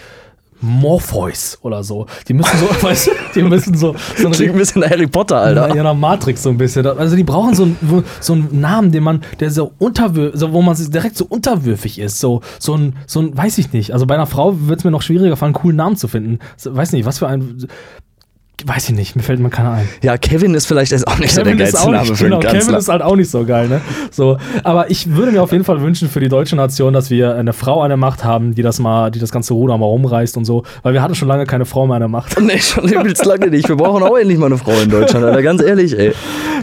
S1: Morpheus oder so. Die müssen so, weißt du, die müssen so, so einen
S2: Klingt ein bisschen Harry Potter, Alter.
S1: ja, nach Matrix so ein bisschen. Also die brauchen so, einen- so einen Namen, den man, der so unterwürfig, so, wo man direkt so unterwürfig ist. So, so ein, so ein, weiß ich nicht. Also bei einer Frau wird es mir noch schwieriger, einen coolen Namen zu finden. Weiß nicht, was für ein. Weiß ich nicht, mir fällt mir keiner ein.
S2: Ja, Kevin ist vielleicht ist auch nicht so der
S1: Kevin
S2: geilste Name für
S1: genau, Kevin ist halt auch nicht so geil, ne? So, aber ich würde mir auf jeden Fall wünschen für die deutsche Nation, dass wir eine Frau an der Macht haben, die das mal, die das ganze Ruder mal rumreißt und so, weil wir hatten schon lange keine Frau mehr an der Macht.
S2: Nee, schon übelst lange nicht. Wir brauchen auch endlich mal eine Frau in Deutschland, Alter. Ganz ehrlich, ey.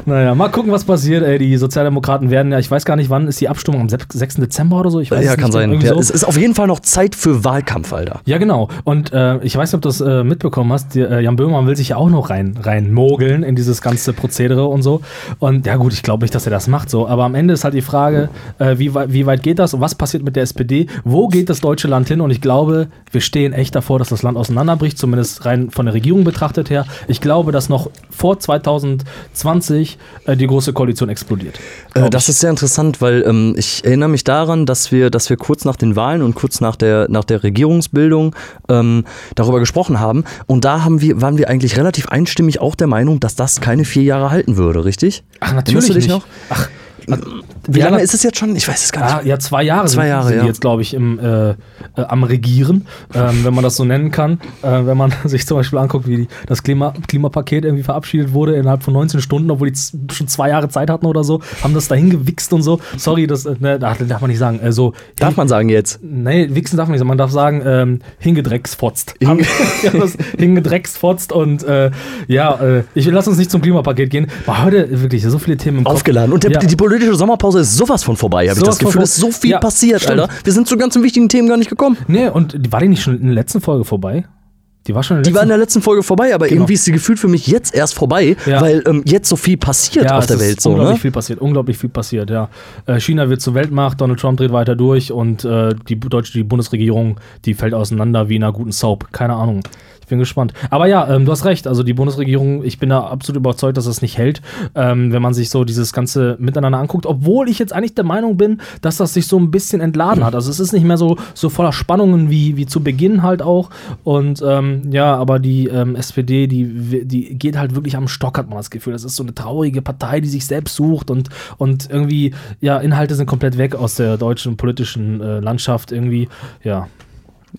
S1: Naja, mal gucken, was passiert, ey. Die Sozialdemokraten werden ja, ich weiß gar nicht, wann ist die Abstimmung, am 6. Dezember oder so? Ich weiß
S2: Ja, kann
S1: nicht,
S2: sein. Ja,
S1: so.
S2: es ist auf jeden Fall noch Zeit für Wahlkampf, Alter.
S1: Ja, genau. Und äh, ich weiß nicht, ob du das äh, mitbekommen hast. Die, äh, Jan Böhmermann will sich ja auch noch rein, rein mogeln in dieses ganze Prozedere und so. Und ja, gut, ich glaube nicht, dass er das macht so. Aber am Ende ist halt die Frage, äh, wie, wie weit geht das und was passiert mit der SPD? Wo geht das deutsche Land hin? Und ich glaube, wir stehen echt davor, dass das Land auseinanderbricht, zumindest rein von der Regierung betrachtet her. Ich glaube, dass noch vor 2020 äh, die große Koalition explodiert.
S2: Äh, das ist sehr interessant, weil ähm, ich erinnere mich daran, dass wir, dass wir kurz nach den Wahlen und kurz nach der, nach der Regierungsbildung ähm, darüber gesprochen haben. Und da haben wir, waren wir eigentlich relativ einstimmig auch der Meinung, dass das keine vier Jahre halten würde, richtig?
S1: Ach,
S2: Erinnerst
S1: natürlich
S2: du dich
S1: nicht.
S2: noch?
S1: Ach,
S2: Wie lange ist es jetzt schon? Ich weiß es gar nicht.
S1: Ah, ja, zwei Jahre,
S2: Zwei
S1: sind,
S2: Jahre,
S1: sind die
S2: ja.
S1: jetzt, glaube ich, im, äh, äh, am Regieren, ähm, wenn man das so nennen kann. Äh, wenn man sich zum Beispiel anguckt, wie die, das Klima, Klimapaket irgendwie verabschiedet wurde innerhalb von 19 Stunden, obwohl die schon zwei Jahre Zeit hatten oder so, haben das dahin gewichst und so. Sorry, das äh, ne, darf, darf man nicht sagen. Äh, so,
S2: Darf man sagen jetzt?
S1: Nee, wichsen darf man nicht sagen. Man darf sagen, ähm, hingedrecksfotzt. Das hingedrecksfotzt und äh, ja, äh, ich lass uns nicht zum Klimapaket gehen. War heute wirklich so viele Themen im Kopf.
S2: Aufgeladen. Und der,
S1: Ja.
S2: die politische Sommerpause ist sowas von vorbei, habe ich das Gefühl. Es ist so viel
S1: Ja,
S2: passiert,
S1: stimmt.
S2: Alter. Wir sind zu ganzen wichtigen Themen gar nicht gekommen.
S1: Nee, und war die nicht schon in der letzten Folge vorbei? Die war schon in der
S2: Die war in
S1: letzten
S2: der letzten Folge vorbei, aber
S1: Genau.
S2: irgendwie ist sie gefühlt für mich jetzt erst vorbei,
S1: Ja.
S2: weil ähm, jetzt so viel passiert auf
S1: es
S2: der Welt. So,
S1: unglaublich
S2: ne?
S1: viel passiert, unglaublich viel passiert, ja. Äh, China wird zur Weltmacht, Donald Trump dreht weiter durch und äh, die deutsche die Bundesregierung, die fällt auseinander wie in einer guten Soap. Keine Ahnung. Ich bin gespannt. Aber ja, ähm, du hast recht. Also die Bundesregierung, ich bin da absolut überzeugt, dass es nicht hält, ähm, wenn man sich so dieses ganze Miteinander anguckt. Obwohl ich jetzt eigentlich der Meinung bin, dass das sich so ein bisschen entladen hat. Also es ist nicht mehr so, so voller Spannungen wie, wie zu Beginn halt auch. Und ähm, ja, aber die ähm, SPD, die, die geht halt wirklich am Stock, hat man das Gefühl. Das ist so eine traurige Partei, die sich selbst sucht und, und irgendwie, ja, Inhalte sind komplett weg aus der deutschen politischen äh, Landschaft irgendwie. Ja,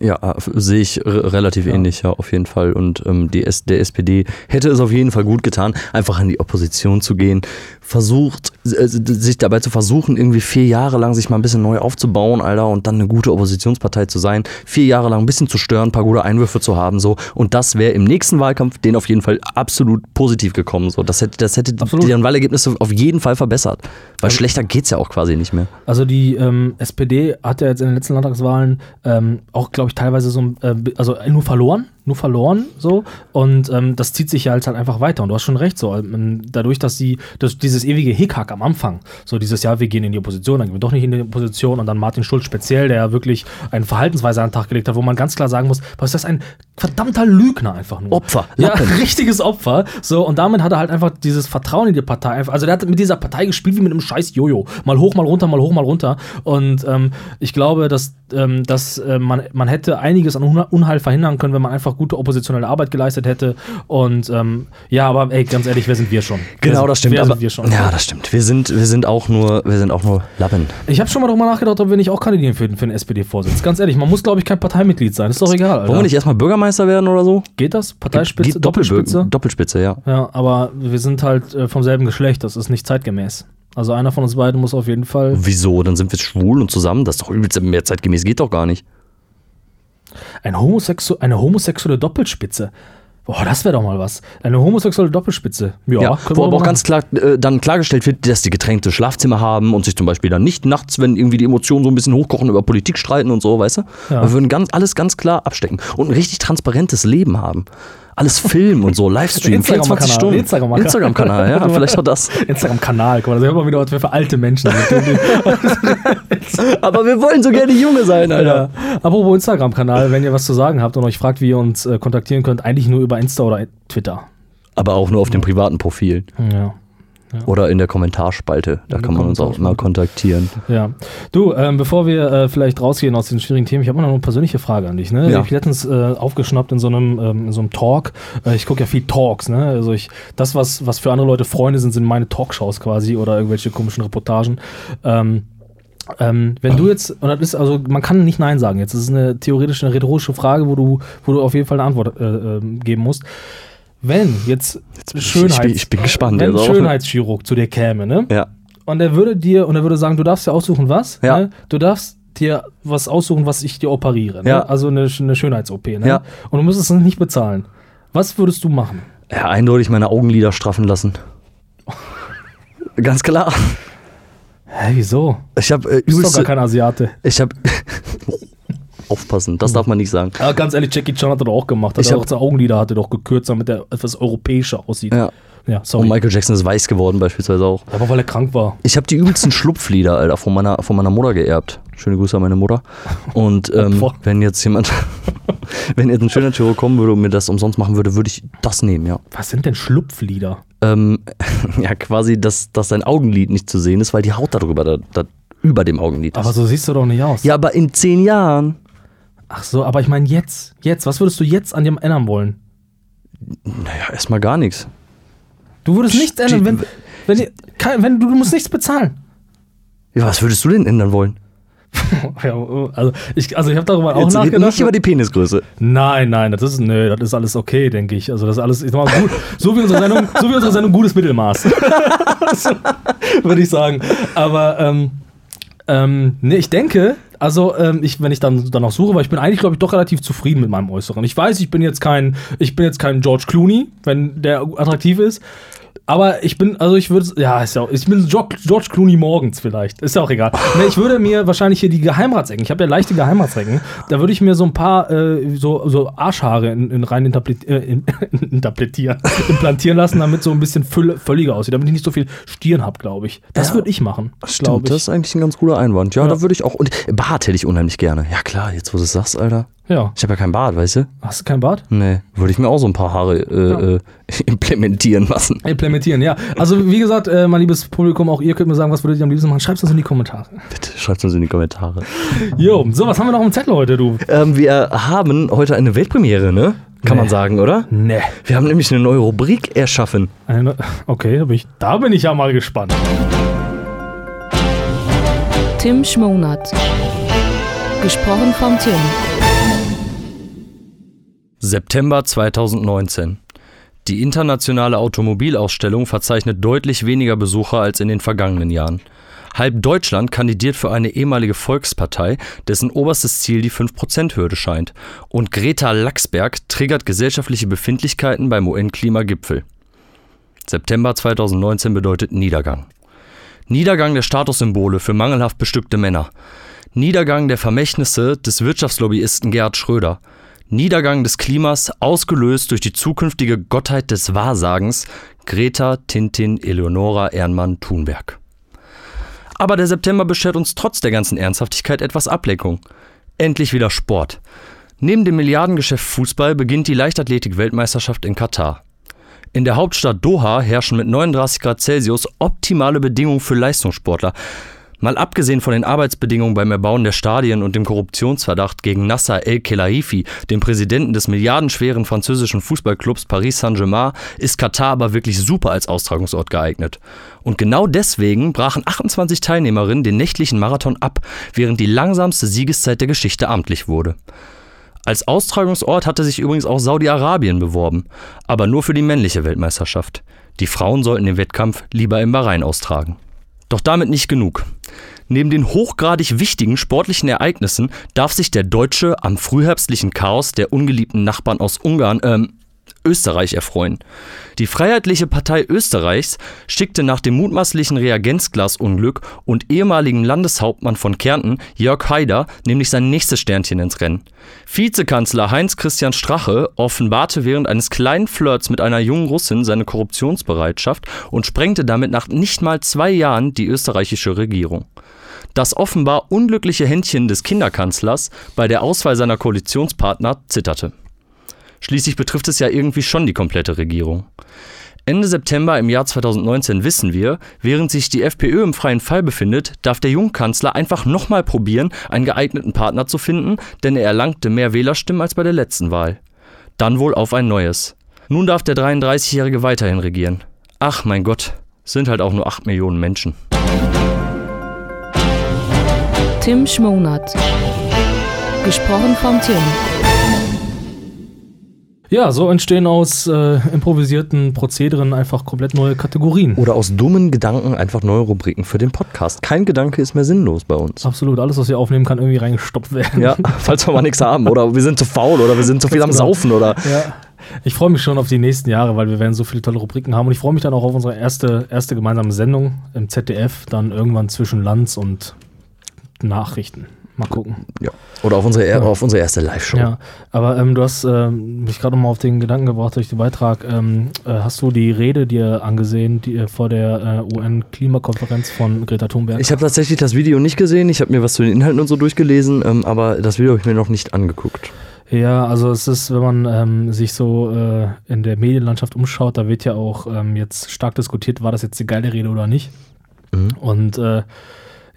S2: Ja, äh, sehe ich relativ ähnlich, ja, auf jeden Fall. Und ähm, die S der SPD hätte es auf jeden Fall gut getan, einfach in die Opposition zu gehen, versucht, äh, sich dabei zu versuchen, irgendwie vier Jahre lang sich mal ein bisschen neu aufzubauen, Alter, und dann eine gute Oppositionspartei zu sein, vier Jahre lang ein bisschen zu stören, ein paar gute Einwürfe zu haben, so. Und das wäre im nächsten Wahlkampf den auf jeden Fall absolut positiv gekommen, so. Das hätte, das hätte
S1: Absolut.
S2: deren Wahlergebnisse auf jeden Fall verbessert. Weil schlechter geht's ja auch quasi nicht mehr.
S1: Also die ähm, SPD hat ja jetzt in den letzten Landtagswahlen ähm, auch, glaube ich, teilweise so, äh, also nur verloren, nur verloren so und ähm, das zieht sich ja jetzt halt einfach weiter und du hast schon recht so, ähm, dadurch, dass sie, dass dieses ewige Hickhack am Anfang, so dieses Jahr, wir gehen in die Opposition, dann gehen wir doch nicht in die Opposition und dann Martin Schulz speziell, der ja wirklich eine Verhaltensweise an den Tag gelegt hat, wo man ganz klar sagen muss, was ist das ein verdammter Lügner einfach nur.
S2: Opfer,
S1: Ja,
S2: Lappen.
S1: richtiges Opfer. So, und damit hat er halt einfach dieses Vertrauen in die Partei. Also der hat mit dieser Partei gespielt wie mit einem scheiß Jojo. Mal hoch, mal runter, mal hoch, mal runter. Und ähm, ich glaube, dass, ähm, dass äh, man, man hätte einiges an Unheil verhindern können, wenn man einfach gute oppositionelle Arbeit geleistet hätte. Und ähm, ja, aber ey, ganz ehrlich, wer sind wir schon? wer
S2: Genau,
S1: sind,
S2: das stimmt.
S1: Wer
S2: aber,
S1: sind wir schon?
S2: Ja, das stimmt. Wir sind, wir sind auch nur, wir sind auch nur Lappen.
S1: Ich habe schon mal darüber nachgedacht, ob wir nicht auch kandidieren für, den- für den SPD-Vorsitz. Ganz ehrlich, man muss, glaube ich, kein Parteimitglied sein. Ist doch egal. Alter.
S2: Wollen wir nicht erstmal Bürgermeister werden oder so?
S1: Geht das? Parteispitze,
S2: Geht
S1: Doppelspitze?
S2: Doppelspitze, ja.
S1: Ja, aber wir sind halt äh, vom selben Geschlecht, das ist nicht zeitgemäß. Also einer von uns beiden muss auf jeden Fall.
S2: Wieso? Dann sind wir schwul und zusammen. Das ist doch übelst mehr zeitgemäß, geht doch gar nicht.
S1: Ein Homosexu eine homosexuelle Doppelspitze. Boah, das wäre doch mal was. Eine homosexuelle Doppelspitze. Ja,
S2: Ja, wo aber auch ganz klar äh, dann klargestellt wird, dass die getränkte Schlafzimmer haben und sich zum Beispiel dann nicht nachts, wenn irgendwie die Emotionen so ein bisschen hochkochen, über Politik streiten und so, weißt du?
S1: Ja.
S2: Wir würden ganz, alles ganz klar abstecken und ein richtig transparentes Leben haben. Alles filmen und so, Livestream, 24
S1: Instagram-Kanal,
S2: Stunden.
S1: Instagram-Kanal.
S2: Instagram-Kanal, ja, vielleicht auch das.
S1: Instagram-Kanal, guck mal, da wir mal wieder, was wir für alte Menschen sind.
S2: Aber wir wollen so gerne Junge sein, Alter.
S1: ja. Apropos Instagram-Kanal, wenn ihr was zu sagen habt und euch fragt, wie ihr uns äh, kontaktieren könnt, eigentlich nur über Insta oder Twitter.
S2: Aber auch nur auf dem privaten Profil
S1: Ja.
S2: Oder in der Kommentarspalte. Da
S1: In
S2: kann man uns auch mal kontaktieren.
S1: Ja. Du, ähm, bevor wir äh, vielleicht rausgehen aus den schwierigen Themen, ich habe noch eine persönliche Frage an dich. Ne?
S2: Ja.
S1: Ich habe letztens äh, aufgeschnappt in so einem, ähm, in so einem Talk. Äh, ich gucke ja viel Talks. Ne? Also ich, das, was, was für andere Leute Freunde sind, sind meine Talkshows quasi oder irgendwelche komischen Reportagen. Ähm, ähm, wenn du jetzt, und das ist, also man kann nicht Nein sagen jetzt, das ist eine theoretische, eine rhetorische Frage, wo du, wo du auf jeden Fall eine Antwort äh, ähm, geben musst. Wenn jetzt,
S2: ich-
S1: Schönheits
S2: ich bin- ich bin gespannt
S1: wenn
S2: jetzt.
S1: Schönheitschirurg zu dir käme, ne?
S2: Ja.
S1: Und er würde dir, und er würde sagen, du darfst dir aussuchen, was?
S2: Ja.
S1: Ne? Du darfst dir was aussuchen, was ich dir operiere. Ne?
S2: Ja.
S1: Also eine, eine Schönheits-OP. Ne?
S2: Ja.
S1: Und du müsstest es nicht bezahlen. Was würdest du machen?
S2: Ja, eindeutig meine Augenlider straffen lassen. Ganz klar.
S1: Hä, wieso?
S2: Ich habe äh,
S1: Du bist doch
S2: übelste,
S1: gar kein Asiate.
S2: ich habe aufpassen, das darf man nicht sagen.
S1: Aber ganz ehrlich, Jackie Chan hat das auch gemacht. Hat
S2: Ich
S1: er auch seine Augenlider hatte doch gekürzt, damit er etwas europäischer aussieht.
S2: Ja.
S1: Ja,
S2: Und
S1: sorry.
S2: Michael Jackson ist weiß geworden beispielsweise auch.
S1: Aber weil er krank war.
S2: Ich habe die übelsten Schlupflieder, Alter, von meiner, von meiner Mutter geerbt. Schöne Grüße an meine Mutter. Und ähm, wenn jetzt jemand, wenn jetzt ein schöner Chirurg kommen würde und mir das umsonst machen würde, würde ich das nehmen, ja.
S1: Was sind denn Schlupflieder?
S2: Ähm, ja, quasi, dass, dass sein Augenlid nicht zu sehen ist, weil die Haut darüber, da, da, über dem Augenlid ist.
S1: Aber so siehst du doch nicht aus.
S2: ja, aber in zehn Jahren.
S1: Ach so, aber ich meine jetzt. Jetzt. Was würdest du jetzt an dem ändern wollen?
S2: Naja, erstmal gar nichts.
S1: Du würdest nichts ändern, wenn, wenn, kein- wenn du, du musst nichts bezahlen.
S2: Ja, was würdest du denn ändern wollen?
S1: Ja, also ich, also ich habe darüber auch
S2: Jetzt
S1: nachgedacht.
S2: nicht über die Penisgröße.
S1: Nein, nein, das ist, nö, das ist alles okay, denke ich. Also das ist alles, ich sag mal, gut, so wie unsere Sendung, so wie unsere Sendung gutes Mittelmaß. Würde ich sagen. Aber ähm, ähm, nee, ich denke, also ähm, ich, wenn ich dann danach suche, weil ich bin eigentlich, glaube ich, doch relativ zufrieden mit meinem Äußeren. Ich weiß, ich bin jetzt kein, ich bin jetzt kein George Clooney, wenn der attraktiv ist. Aber ich bin, also ich würde, ja, ist ja, auch- ich bin George, Clooney morgens vielleicht. Ist ja auch egal. Nee, ich würde mir wahrscheinlich hier die Geheimratsecken, ich habe ja leichte Geheimratsecken, da würde ich mir so ein paar äh, so, so Arschhaare in, in rein äh, in, interpretieren, implantieren lassen, damit so ein bisschen füll, völliger aussieht, damit ich nicht so viel Stirn habe, glaube ich. Das
S2: Ja.
S1: würde ich machen, glaube ich.
S2: das ist eigentlich ein ganz cooler Einwand. Ja,
S1: Ja.
S2: da würde ich auch. Und Bart hätte ich unheimlich gerne. Ja, klar, jetzt wo du es sagst, Alter.
S1: Ja.
S2: Ich habe ja kein Bart, weißt du?
S1: Hast du kein Bart?
S2: Nee, würde ich mir auch so ein paar Haare äh, äh, implementieren lassen.
S1: Implementieren, ja. Also wie gesagt, äh, mein liebes Publikum, auch ihr könnt mir sagen, was würdet ihr am liebsten machen? Schreibt das in die Kommentare.
S2: Bitte schreibt uns in die Kommentare.
S1: Jo, so, was haben wir noch im Zettel heute, du?
S2: Ähm, wir haben heute eine Weltpremiere, ne? Kann man
S1: Nee.
S2: sagen, oder?
S1: Nee.
S2: Wir haben nämlich eine neue Rubrik erschaffen.
S1: Eine, okay, da bin, ich, da bin ich ja mal gespannt.
S3: Tim Schmonat. Gesprochen von Tim.
S2: September 2019. Die internationale Automobilausstellung verzeichnet deutlich weniger Besucher als in den vergangenen Jahren. Halb Deutschland kandidiert für eine ehemalige Volkspartei, dessen oberstes Ziel die 5%-Hürde scheint. Und Greta Laxberg triggert gesellschaftliche Befindlichkeiten beim UN-Klimagipfel. September 2019 bedeutet Niedergang. Niedergang der Statussymbole für mangelhaft bestückte Männer. Niedergang der Vermächtnisse des Wirtschaftslobbyisten Gerhard Schröder. Niedergang des Klimas, ausgelöst durch die zukünftige Gottheit des Wahrsagens, Greta Tintin Eleonora Ehrenmann Thunberg. Aber der September beschert uns trotz der ganzen Ernsthaftigkeit etwas Ablenkung. Endlich wieder Sport. Neben dem Milliardengeschäft Fußball beginnt die Leichtathletik-Weltmeisterschaft in Katar. In der Hauptstadt Doha herrschen mit 39 Grad Celsius optimale Bedingungen für Leistungssportler. Mal abgesehen von den Arbeitsbedingungen beim Erbauen der Stadien und dem Korruptionsverdacht gegen Nasser El-Khelaifi, dem Präsidenten des milliardenschweren französischen Fußballclubs Paris Saint-Germain, ist Katar aber wirklich super als Austragungsort geeignet. Und genau deswegen brachen 28 Teilnehmerinnen den nächtlichen Marathon ab, während die langsamste Siegeszeit der Geschichte amtlich wurde. Als Austragungsort hatte sich übrigens auch Saudi-Arabien beworben, aber nur für die männliche Weltmeisterschaft. Die Frauen sollten den Wettkampf lieber in Bahrain austragen. Doch damit nicht genug. Neben den hochgradig wichtigen sportlichen Ereignissen darf sich der Deutsche am frühherbstlichen Chaos der ungeliebten Nachbarn aus Ungarn, ähm, Österreich erfreuen. Die Freiheitliche Partei Österreichs schickte nach dem mutmaßlichen Reagenzglasunglück und ehemaligen Landeshauptmann von Kärnten, Jörg Haider, nämlich sein nächstes Sternchen ins Rennen. Vizekanzler Heinz-Christian Strache offenbarte während eines kleinen Flirts mit einer jungen Russin seine Korruptionsbereitschaft und sprengte damit nach nicht mal zwei Jahren die österreichische Regierung. Das offenbar unglückliche Händchen des Kinderkanzlers bei der Auswahl seiner Koalitionspartner zitterte. Schließlich betrifft es ja irgendwie schon die komplette Regierung. Ende September im Jahr 2019 wissen wir, während sich die FPÖ im freien Fall befindet, darf der Jungkanzler einfach nochmal probieren, einen geeigneten Partner zu finden, denn er erlangte mehr Wählerstimmen als bei der letzten Wahl. Dann wohl auf ein neues. Nun darf der 33-Jährige weiterhin regieren. Ach mein Gott, sind halt auch nur 8 Millionen Menschen.
S3: Tim Schmonat. Gesprochen von Tim.
S1: Ja, so entstehen aus äh, improvisierten Prozederen einfach komplett neue Kategorien.
S2: Oder aus dummen Gedanken einfach neue Rubriken für den Podcast. Kein Gedanke ist mehr sinnlos bei uns.
S1: Absolut, alles, was wir aufnehmen, kann irgendwie reingestoppt werden.
S2: Ja, falls wir mal nichts haben. Oder wir sind zu faul oder wir sind zu viel am
S1: genau.
S2: Saufen oder.
S1: Ja. Ich freue mich schon auf die nächsten Jahre, weil wir werden so viele tolle Rubriken haben. Und ich freue mich dann auch auf unsere erste, erste gemeinsame Sendung im ZDF, dann irgendwann zwischen Lanz und Nachrichten. Mal gucken.
S2: Ja. Oder auf unsere, ja. auf unsere erste Live-Show.
S1: Ja, aber ähm, du hast ähm, mich gerade nochmal auf den Gedanken gebracht durch den Beitrag. Ähm, äh, hast du die Rede dir angesehen, die äh, vor der äh, UN-Klimakonferenz von Greta Thunberg?
S2: Ich habe tatsächlich das Video nicht gesehen. Ich habe mir was zu den Inhalten und so durchgelesen, ähm, aber das Video habe ich mir noch nicht angeguckt.
S1: Ja, also es ist, wenn man ähm, sich so äh, in der Medienlandschaft umschaut, da wird ja auch ähm, jetzt stark diskutiert, war das jetzt die geile Rede oder nicht.
S2: Mhm.
S1: Und äh,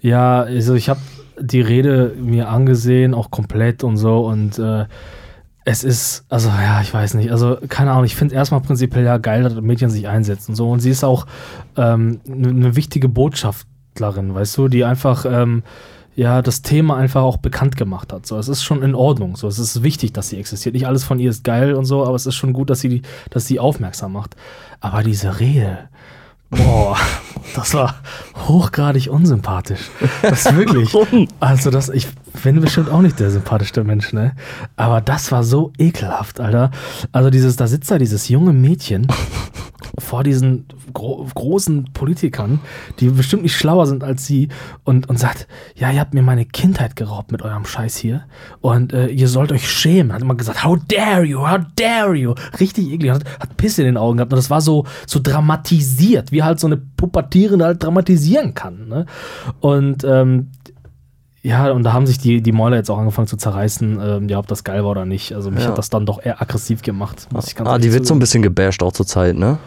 S1: ja, also ich habe die Rede mir angesehen, auch komplett und so und äh, es ist, also ja, ich weiß nicht, also keine Ahnung, ich finde erstmal prinzipiell ja geil, dass Mädchen sich einsetzen und so und sie ist auch ähm, eine ne wichtige Botschafterin, weißt du, die einfach ähm, ja, das Thema einfach auch bekannt gemacht hat. So, es ist schon in Ordnung. So, es ist wichtig, dass sie existiert. Nicht alles von ihr ist geil und so, aber es ist schon gut, dass sie, dass sie aufmerksam macht. Aber diese Rede, boah, das war hochgradig unsympathisch. Das ist wirklich. Also, das, ich bin bestimmt auch nicht der sympathischste Mensch, ne? Aber das war so ekelhaft, Alter. Also, dieses, da sitzt da dieses junge Mädchen vor diesen gro großen Politikern, die bestimmt nicht schlauer sind als sie und, und sagt, ja, ihr habt mir meine Kindheit geraubt mit eurem Scheiß hier und äh, ihr sollt euch schämen. Hat immer gesagt, how dare you, how dare you. Richtig eklig, hat, hat Pisse in den Augen gehabt und das war so, so dramatisiert, wie halt so eine Pubertierende halt dramatisieren kann. Ne? Und ähm, ja, und da haben sich die, die Mäuler jetzt auch angefangen zu zerreißen, ähm, ja, ob das geil war oder nicht. Also mich
S2: Ja.
S1: hat das dann doch eher aggressiv gemacht. Muss ich ganz
S2: Ah, die wird so ein bisschen gebasht auch zur Zeit, ne?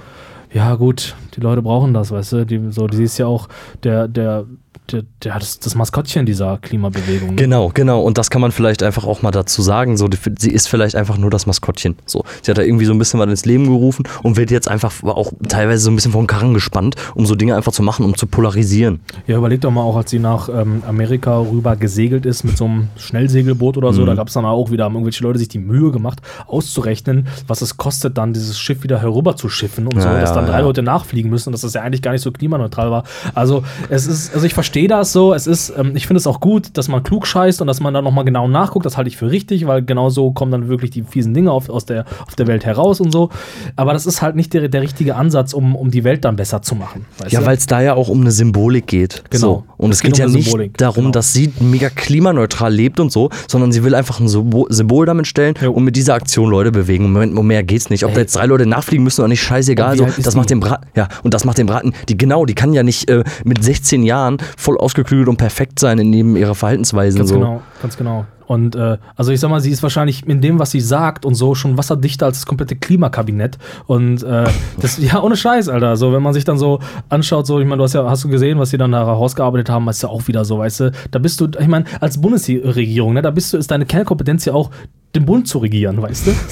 S1: Ja, gut, die Leute brauchen das, weißt du? Die, so, die ist ja auch der, der, der, der das, das Maskottchen dieser Klimabewegung. ne?
S2: Genau, genau. Und das kann man vielleicht einfach auch mal dazu sagen. So, die, sie ist vielleicht einfach nur das Maskottchen. So, sie hat da irgendwie so ein bisschen was ins Leben gerufen und wird jetzt einfach auch teilweise so ein bisschen vom Karren gespannt, um so Dinge einfach zu machen, um zu polarisieren.
S1: Ja, überleg doch mal auch, als sie nach ähm, Amerika rüber gesegelt ist mit so einem Schnellsegelboot oder so, da gab es dann auch wieder, haben irgendwelche Leute sich die Mühe gemacht, auszurechnen, was es kostet, dann dieses Schiff wieder herüber zu schiffen und so,
S2: Ja,
S1: dass
S2: ja,
S1: dann drei
S2: ja.
S1: Leute nachfliegen müssen und dass das ja eigentlich gar nicht so klimaneutral war. Also es ist, also ich verstehe das so, es ist, ähm, ich finde es auch gut, dass man klug scheißt und dass man dann nochmal genau nachguckt, das halte ich für richtig, weil genau so kommen dann wirklich die fiesen Dinge auf, aus der, auf der Welt heraus und so. Aber das ist halt nicht der, der richtige Ansatz, um, um die Welt dann besser zu machen.
S2: Ja, weil es da ja auch um eine Symbolik geht.
S1: Genau.
S2: So. Und
S1: Es
S2: es
S1: geht
S2: geht, ja
S1: um eine
S2: nicht
S1: Symbolik,
S2: darum,
S1: genau.
S2: dass sie mega klimaneutral lebt und so, sondern sie will einfach ein Symbol, damit stellen
S1: Jo.
S2: und mit dieser Aktion Leute bewegen. Moment, um mehr geht's nicht. Ob
S1: Ey.
S2: da jetzt drei Leute nachfliegen müssen oder nicht, scheißegal.
S1: Und
S2: So, das macht den Braten, ja, und das macht den Braten, die genau, die kann ja nicht äh, mit 16 Jahren voll ausgeklügelt und perfekt sein in neben ihrer Verhaltensweisen.
S1: Ganz
S2: so.
S1: genau, ganz genau. Und äh, also ich sag mal, sie ist wahrscheinlich in dem, was sie sagt und so schon wasserdichter als das komplette Klimakabinett. Und äh, das, ja, ohne Scheiß, Alter. So, wenn man sich dann so anschaut, so, ich meine, du hast ja, hast du gesehen, was sie dann da herausgearbeitet haben, ist ja auch wieder so, weißt du, da bist du, ich meine, als Bundesregierung, ne, da bist du, ist deine Kernkompetenz ja auch, den Bund zu regieren, weißt du?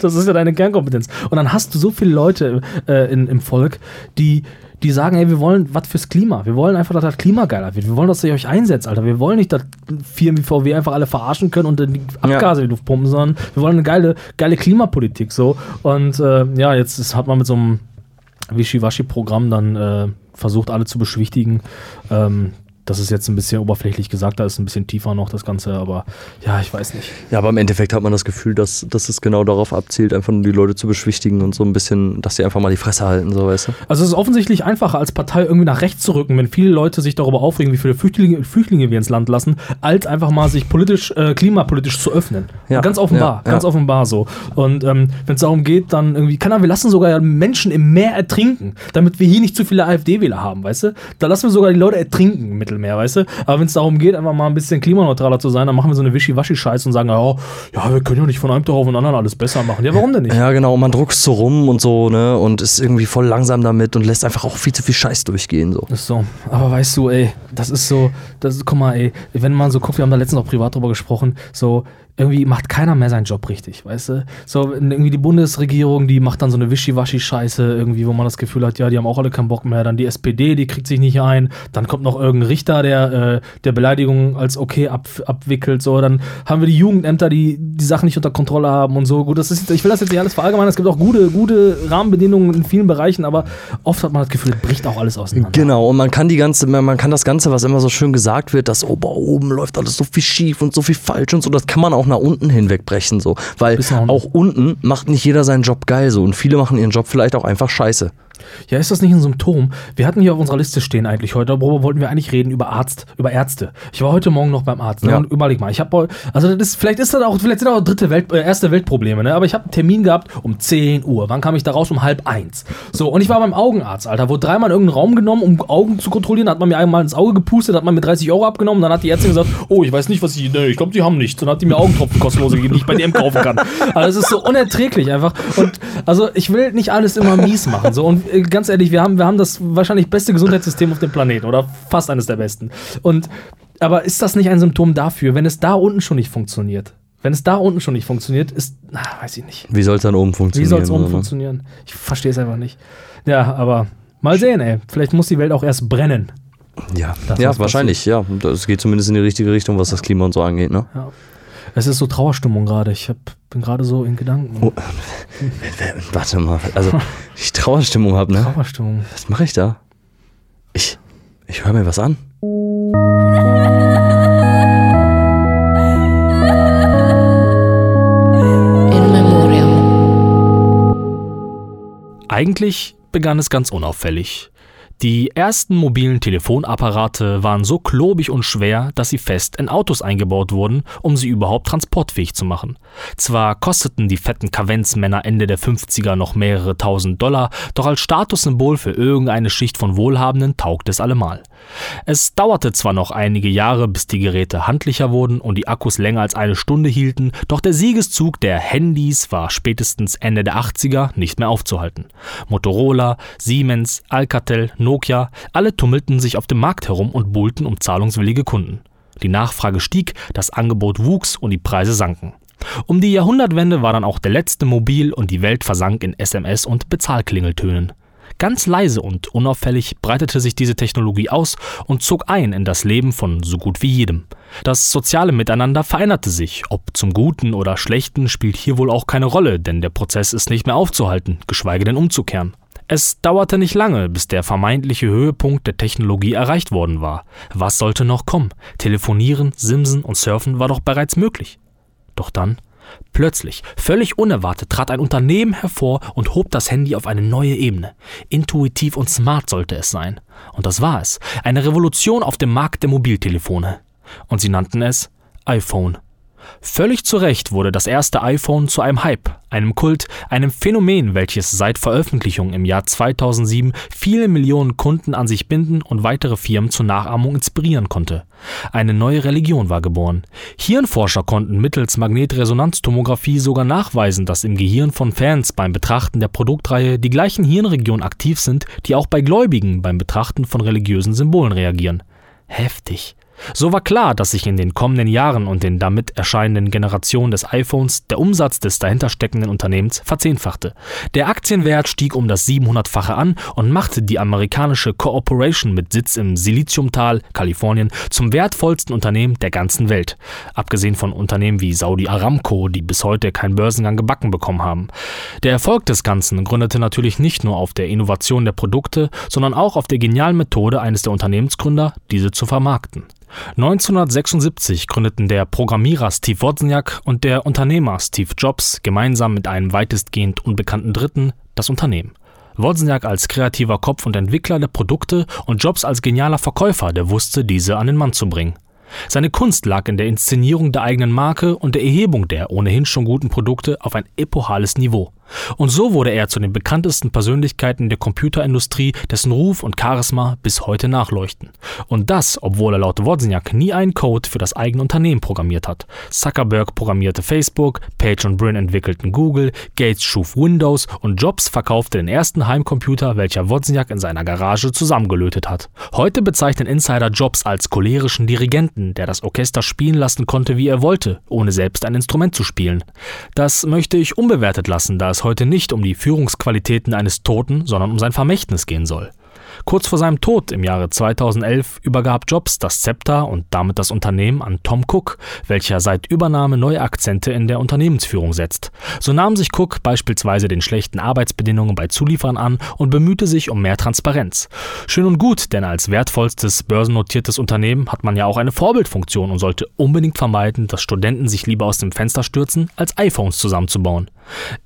S1: Das ist ja deine Kernkompetenz. Und dann hast du so viele Leute äh, in, im Volk, die die sagen, ey, wir wollen was fürs Klima. Wir wollen einfach, dass das Klima geiler wird. Wir wollen, dass ihr euch einsetzt, Alter. Wir wollen nicht, dass Firmen wie VW einfach alle verarschen können und dann die Abgase in die Luft pumpen, sondern wir wollen eine geile, geile Klimapolitik so. Und äh, ja, jetzt ist, hat man mit so einem Wischiwaschi-Programm dann äh, versucht, alle zu beschwichtigen. Ähm, das ist jetzt ein bisschen oberflächlich gesagt, da ist ein bisschen tiefer noch das Ganze, aber ja, ich weiß nicht.
S2: Ja, aber im Endeffekt hat man das Gefühl, dass, dass es genau darauf abzielt, einfach nur die Leute zu beschwichtigen und so ein bisschen, dass sie einfach mal die Fresse halten, so weißt du.
S1: Also es ist offensichtlich einfacher, als Partei irgendwie nach rechts zu rücken, wenn viele Leute sich darüber aufregen, wie viele Flüchtlinge, Flüchtlinge wir ins Land lassen, als einfach mal sich politisch, äh, klimapolitisch zu öffnen.
S2: Ja,
S1: Ganz offenbar,
S2: ja,
S1: ganz
S2: ja.
S1: offenbar so. Und ähm, wenn es darum geht, dann irgendwie, kann er, wir lassen sogar Menschen im Meer ertrinken, damit wir hier nicht zu viele AfD-Wähler haben, weißt du? Da lassen wir sogar die Leute ertrinken im Mittelmeer, weißt du? Aber wenn es darum geht, einfach mal ein bisschen klimaneutraler zu sein, dann machen wir so eine Wischiwaschi-Scheiße und sagen, ja, ja, wir können ja nicht von einem Tag auf den anderen alles besser machen. Ja, warum denn nicht?
S2: Ja, genau, und man druckst so rum und so, ne, und ist irgendwie voll langsam damit und lässt einfach auch viel zu viel Scheiß durchgehen, so.
S1: Ist so. Aber weißt du, ey, das ist so, das ist, guck mal, ey, wenn man so guckt, wir haben da letztens auch privat drüber gesprochen, so, irgendwie macht keiner mehr seinen Job richtig, weißt du? So, irgendwie die Bundesregierung, die macht dann so eine Wischiwaschi-Scheiße, irgendwie, wo man das Gefühl hat, ja, die haben auch alle keinen Bock mehr. Dann die SPD, die kriegt sich nicht ein. Dann kommt noch irgendein Richter, der, äh, der Beleidigung als okay ab, abwickelt. So, dann haben wir die Jugendämter, die die Sachen nicht unter Kontrolle haben und so. Gut, das ist, ich will das jetzt nicht alles verallgemeinern. Es gibt auch gute, gute Rahmenbedingungen in vielen Bereichen, aber oft hat man das Gefühl, es bricht auch alles auseinander.
S2: Genau, und man kann die ganze, man kann das Ganze, was immer so schön gesagt wird, dass ober oben läuft alles so viel schief und so viel falsch und so, das kann man auch nach unten hinwegbrechen, so. Weil auch unten macht nicht jeder seinen Job geil so und viele machen ihren Job vielleicht auch einfach scheiße.
S1: Ja, ist das nicht ein Symptom? Wir hatten hier auf unserer Liste stehen eigentlich heute, worüber wollten wir eigentlich reden? Über Arzt, über Ärzte. Ich war heute Morgen noch beim Arzt. Ne?
S2: Ja.
S1: Und überleg mal, ich habe, also das ist, vielleicht ist das auch, vielleicht sind das auch dritte Welt, äh, erste Weltprobleme, ne? Aber ich habe einen Termin gehabt um 10 Uhr. Wann kam ich da raus? Um halb eins. So, und ich war beim Augenarzt, Alter. Wurde dreimal in irgendeinen Raum genommen, um Augen zu kontrollieren. Hat man mir einmal ins Auge gepustet, hat man mir 30 Euro abgenommen. Dann hat die Ärztin gesagt, oh, ich weiß nicht, was ich, ne, ich glaube, die haben nichts. Und dann hat die mir Augentropfen kostenlos gegeben, die ich bei DM kaufen kann. Also es ist so unerträglich einfach. Und also ich will nicht alles immer mies machen. So, und ganz ehrlich, wir haben, wir haben das wahrscheinlich beste Gesundheitssystem auf dem Planeten oder fast eines der besten. Und aber ist das nicht ein Symptom dafür, wenn es da unten schon nicht funktioniert? Wenn es da unten schon nicht funktioniert, ist, na, weiß ich nicht.
S2: Wie soll es dann oben
S1: Wie
S2: funktionieren?
S1: soll es oben
S2: oder?
S1: funktionieren? Ich verstehe es einfach nicht. Ja, aber mal sehen, ey. Vielleicht muss die Welt auch erst brennen.
S2: Ja,
S1: Das,
S2: ja wahrscheinlich, ja. Das geht zumindest in die richtige Richtung, was das Klima und so angeht, ne?
S1: Ja. Es ist so Trauerstimmung gerade. Ich hab, bin gerade so in Gedanken.
S2: Oh. Warte mal, also ich Trauerstimmung habe, ne?
S1: Trauerstimmung.
S2: Was mache ich da? Ich, ich höre mir was an.
S3: In Memoriam.
S1: Eigentlich begann es ganz unauffällig. Die ersten mobilen Telefonapparate waren so klobig und schwer, dass sie fest in Autos eingebaut wurden, um sie überhaupt transportfähig zu machen. Zwar kosteten die fetten Kavenzmänner Ende der 50er noch mehrere tausend Dollar, doch als Statussymbol für irgendeine Schicht von Wohlhabenden taugt es allemal. Es dauerte zwar noch einige Jahre, bis die Geräte handlicher wurden und die Akkus länger als eine Stunde hielten, doch der Siegeszug der Handys war spätestens Ende der 80er nicht mehr aufzuhalten. Motorola, Siemens, Alcatel, Nokia, alle tummelten sich auf dem Markt herum und buhlten um zahlungswillige Kunden. Die Nachfrage stieg, das Angebot wuchs und die Preise sanken. Um die Jahrhundertwende war dann auch der letzte mobil und die Welt versank in SMS und Bezahlklingeltönen. Ganz leise und unauffällig breitete sich diese Technologie aus und zog ein in das Leben von so gut wie jedem. Das soziale Miteinander veränderte sich, ob zum Guten oder Schlechten spielt hier wohl auch keine Rolle, denn der Prozess ist nicht mehr aufzuhalten, geschweige denn umzukehren. Es dauerte nicht lange, bis der vermeintliche Höhepunkt der Technologie erreicht worden war. Was sollte noch kommen? Telefonieren, Simsen und Surfen war doch bereits möglich. Doch dann, plötzlich, völlig unerwartet, trat ein Unternehmen hervor und hob das Handy auf eine neue Ebene. Intuitiv und smart sollte es sein. Und das war es. Eine Revolution auf dem Markt der Mobiltelefone. Und sie nannten es iPhone. Völlig zu Recht wurde das erste iPhone zu einem Hype, einem Kult, einem Phänomen, welches seit Veröffentlichung im Jahr 2007 viele Millionen Kunden an sich binden und weitere Firmen zur Nachahmung inspirieren konnte. Eine neue Religion war geboren. Hirnforscher konnten mittels Magnetresonanztomographie sogar nachweisen, dass im Gehirn von Fans beim Betrachten der Produktreihe die gleichen Hirnregionen aktiv sind, die auch bei Gläubigen beim Betrachten von religiösen Symbolen reagieren. Heftig. So war klar, dass sich in den kommenden Jahren und den damit erscheinenden Generationen des iPhones der Umsatz des dahinter steckenden Unternehmens verzehnfachte. Der Aktienwert stieg um das 700-fache an und machte die amerikanische Corporation mit Sitz im Siliziumtal, Kalifornien, zum wertvollsten Unternehmen der ganzen Welt. Abgesehen von Unternehmen wie Saudi Aramco, die bis heute keinen Börsengang gebacken bekommen haben. Der Erfolg des Ganzen gründete natürlich nicht nur auf der Innovation der Produkte, sondern auch auf der genialen Methode eines der Unternehmensgründer, diese zu vermarkten. 1976 gründeten der Programmierer Steve Wozniak und der Unternehmer Steve Jobs gemeinsam mit einem weitestgehend unbekannten Dritten das Unternehmen. Wozniak als kreativer Kopf und Entwickler der Produkte und Jobs als genialer Verkäufer, der wusste, diese an den Mann zu bringen. Seine Kunst lag in der Inszenierung der eigenen Marke und der Erhebung der ohnehin schon guten Produkte auf ein epochales Niveau. Und so wurde er zu den bekanntesten Persönlichkeiten der Computerindustrie, dessen Ruf und Charisma bis heute nachleuchten. Und das, obwohl er laut Wozniak nie einen Code für das eigene Unternehmen programmiert hat. Zuckerberg programmierte Facebook, Page und Brin entwickelten Google, Gates schuf Windows und Jobs verkaufte den ersten Heimcomputer, welcher Wozniak in seiner Garage zusammengelötet hat. Heute bezeichnen Insider Jobs als cholerischen Dirigenten, der das Orchester spielen lassen konnte, wie er wollte, ohne selbst ein Instrument zu spielen. Das möchte ich unbewertet lassen, da es heute nicht um die Führungsqualitäten eines Toten, sondern um sein Vermächtnis gehen soll. Kurz vor seinem Tod im Jahre 2011 übergab Jobs das Zepter und damit das Unternehmen an Tom Cook, welcher seit Übernahme neue Akzente in der Unternehmensführung setzt. So nahm sich Cook beispielsweise den schlechten Arbeitsbedingungen bei Zulieferern an und bemühte sich um mehr Transparenz. Schön und gut, denn als wertvollstes börsennotiertes Unternehmen hat man ja auch eine Vorbildfunktion und sollte unbedingt vermeiden, dass Studenten sich lieber aus dem Fenster stürzen, als iPhones zusammenzubauen.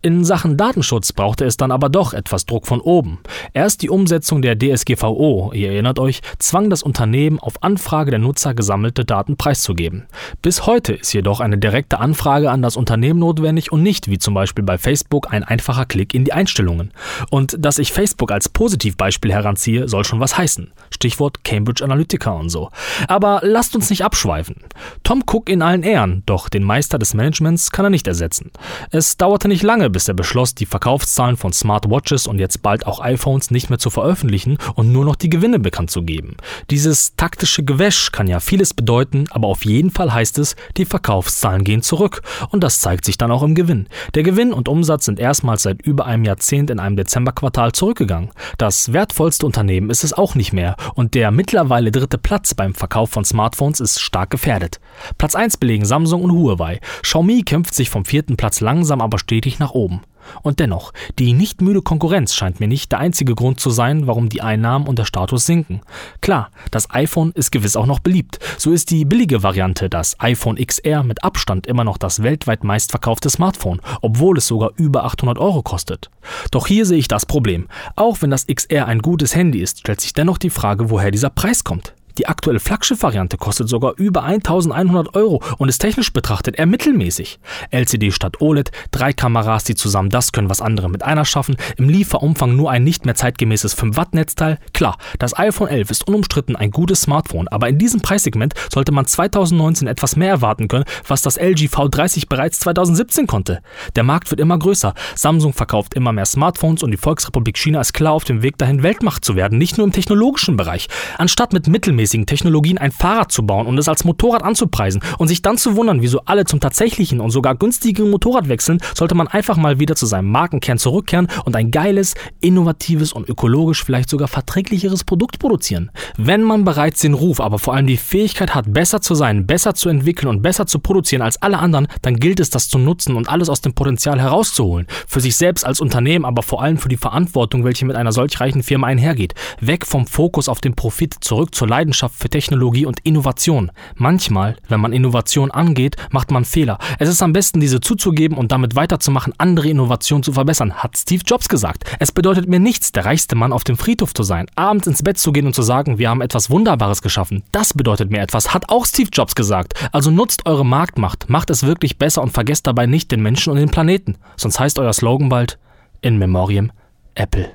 S1: In Sachen Datenschutz brauchte es dann aber doch etwas Druck von oben. Erst die Umsetzung der DSGVO, ihr erinnert euch, zwang das Unternehmen auf Anfrage der Nutzer gesammelte Daten preiszugeben. Bis heute ist jedoch eine direkte Anfrage an das Unternehmen notwendig und nicht wie zum Beispiel bei Facebook ein einfacher Klick in die Einstellungen. Und dass ich Facebook als Positivbeispiel heranziehe, soll schon was heißen. Stichwort Cambridge Analytica und so. Aber lasst uns nicht abschweifen. Tom Cook in allen Ehren, doch den Meister des Managements kann er nicht ersetzen. Es dauerte nicht lange, bis er beschloss, die Verkaufszahlen von Smartwatches und jetzt bald auch iPhones nicht mehr zu veröffentlichen und nur noch die Gewinne bekannt zu geben. Dieses taktische Gewäsch kann ja vieles bedeuten, aber auf jeden Fall heißt es, die Verkaufszahlen gehen zurück und das zeigt sich dann auch im Gewinn. Der Gewinn und Umsatz sind erstmals seit über einem Jahrzehnt in einem Dezemberquartal zurückgegangen. Das wertvollste Unternehmen ist es auch nicht mehr und der mittlerweile dritte Platz beim Verkauf von Smartphones ist stark gefährdet. Platz 1 belegen Samsung und Huawei. Xiaomi kämpft sich vom vierten Platz langsam aber stetig nach oben. Und dennoch, die nicht müde Konkurrenz scheint mir nicht der einzige Grund zu sein, warum die Einnahmen und der Status sinken. Klar, das iPhone ist gewiss auch noch beliebt. So ist die billige Variante, das iPhone XR, mit Abstand immer noch das weltweit meistverkaufte Smartphone, obwohl es sogar über 800 Euro kostet. Doch hier sehe ich das Problem. Auch wenn das XR ein gutes Handy ist, stellt sich dennoch die Frage, woher dieser Preis kommt. Die aktuelle Flaggschiff-Variante kostet sogar über 1100 Euro und ist technisch betrachtet eher mittelmäßig. LCD statt OLED, drei Kameras, die zusammen das können, was andere mit einer schaffen, im Lieferumfang nur ein nicht mehr zeitgemäßes 5-Watt-Netzteil. Klar, das iPhone 11 ist unumstritten ein gutes Smartphone, aber in diesem Preissegment sollte man 2019 etwas mehr erwarten können, was das LG V30 bereits 2017 konnte. Der Markt wird immer größer, Samsung verkauft immer mehr Smartphones und die Volksrepublik China ist klar auf dem Weg dahin, Weltmacht zu werden, nicht nur im technologischen Bereich. Anstatt mit mittelmäßigen Technologien ein Fahrrad zu bauen und es als Motorrad anzupreisen und sich dann zu wundern, wieso alle zum tatsächlichen und sogar günstigen Motorrad wechseln, sollte man einfach mal wieder zu seinem Markenkern zurückkehren und ein geiles, innovatives und ökologisch vielleicht sogar verträglicheres Produkt produzieren. Wenn man bereits den Ruf, aber vor allem die Fähigkeit hat, besser zu sein, besser zu entwickeln und besser zu produzieren als alle anderen, dann gilt es, das zu nutzen und alles aus dem Potenzial herauszuholen. Für sich selbst als Unternehmen, aber vor allem für die Verantwortung, welche mit einer solch reichen Firma einhergeht. Weg vom Fokus auf den Profit, zurück zur Leidenschaft Leidenschaft für Technologie und Innovation. Manchmal, wenn man Innovation angeht, macht man Fehler. Es ist am besten, diese zuzugeben und damit weiterzumachen, andere Innovationen zu verbessern, hat Steve Jobs gesagt. Es bedeutet mir nichts, der reichste Mann auf dem Friedhof zu sein, abends ins Bett zu gehen und zu sagen, wir haben etwas Wunderbares geschaffen. Das bedeutet mir etwas, hat auch Steve Jobs gesagt. Also nutzt eure Marktmacht, macht es wirklich besser und vergesst dabei nicht den Menschen und den Planeten. Sonst heißt euer Slogan bald In Memoriam Apple.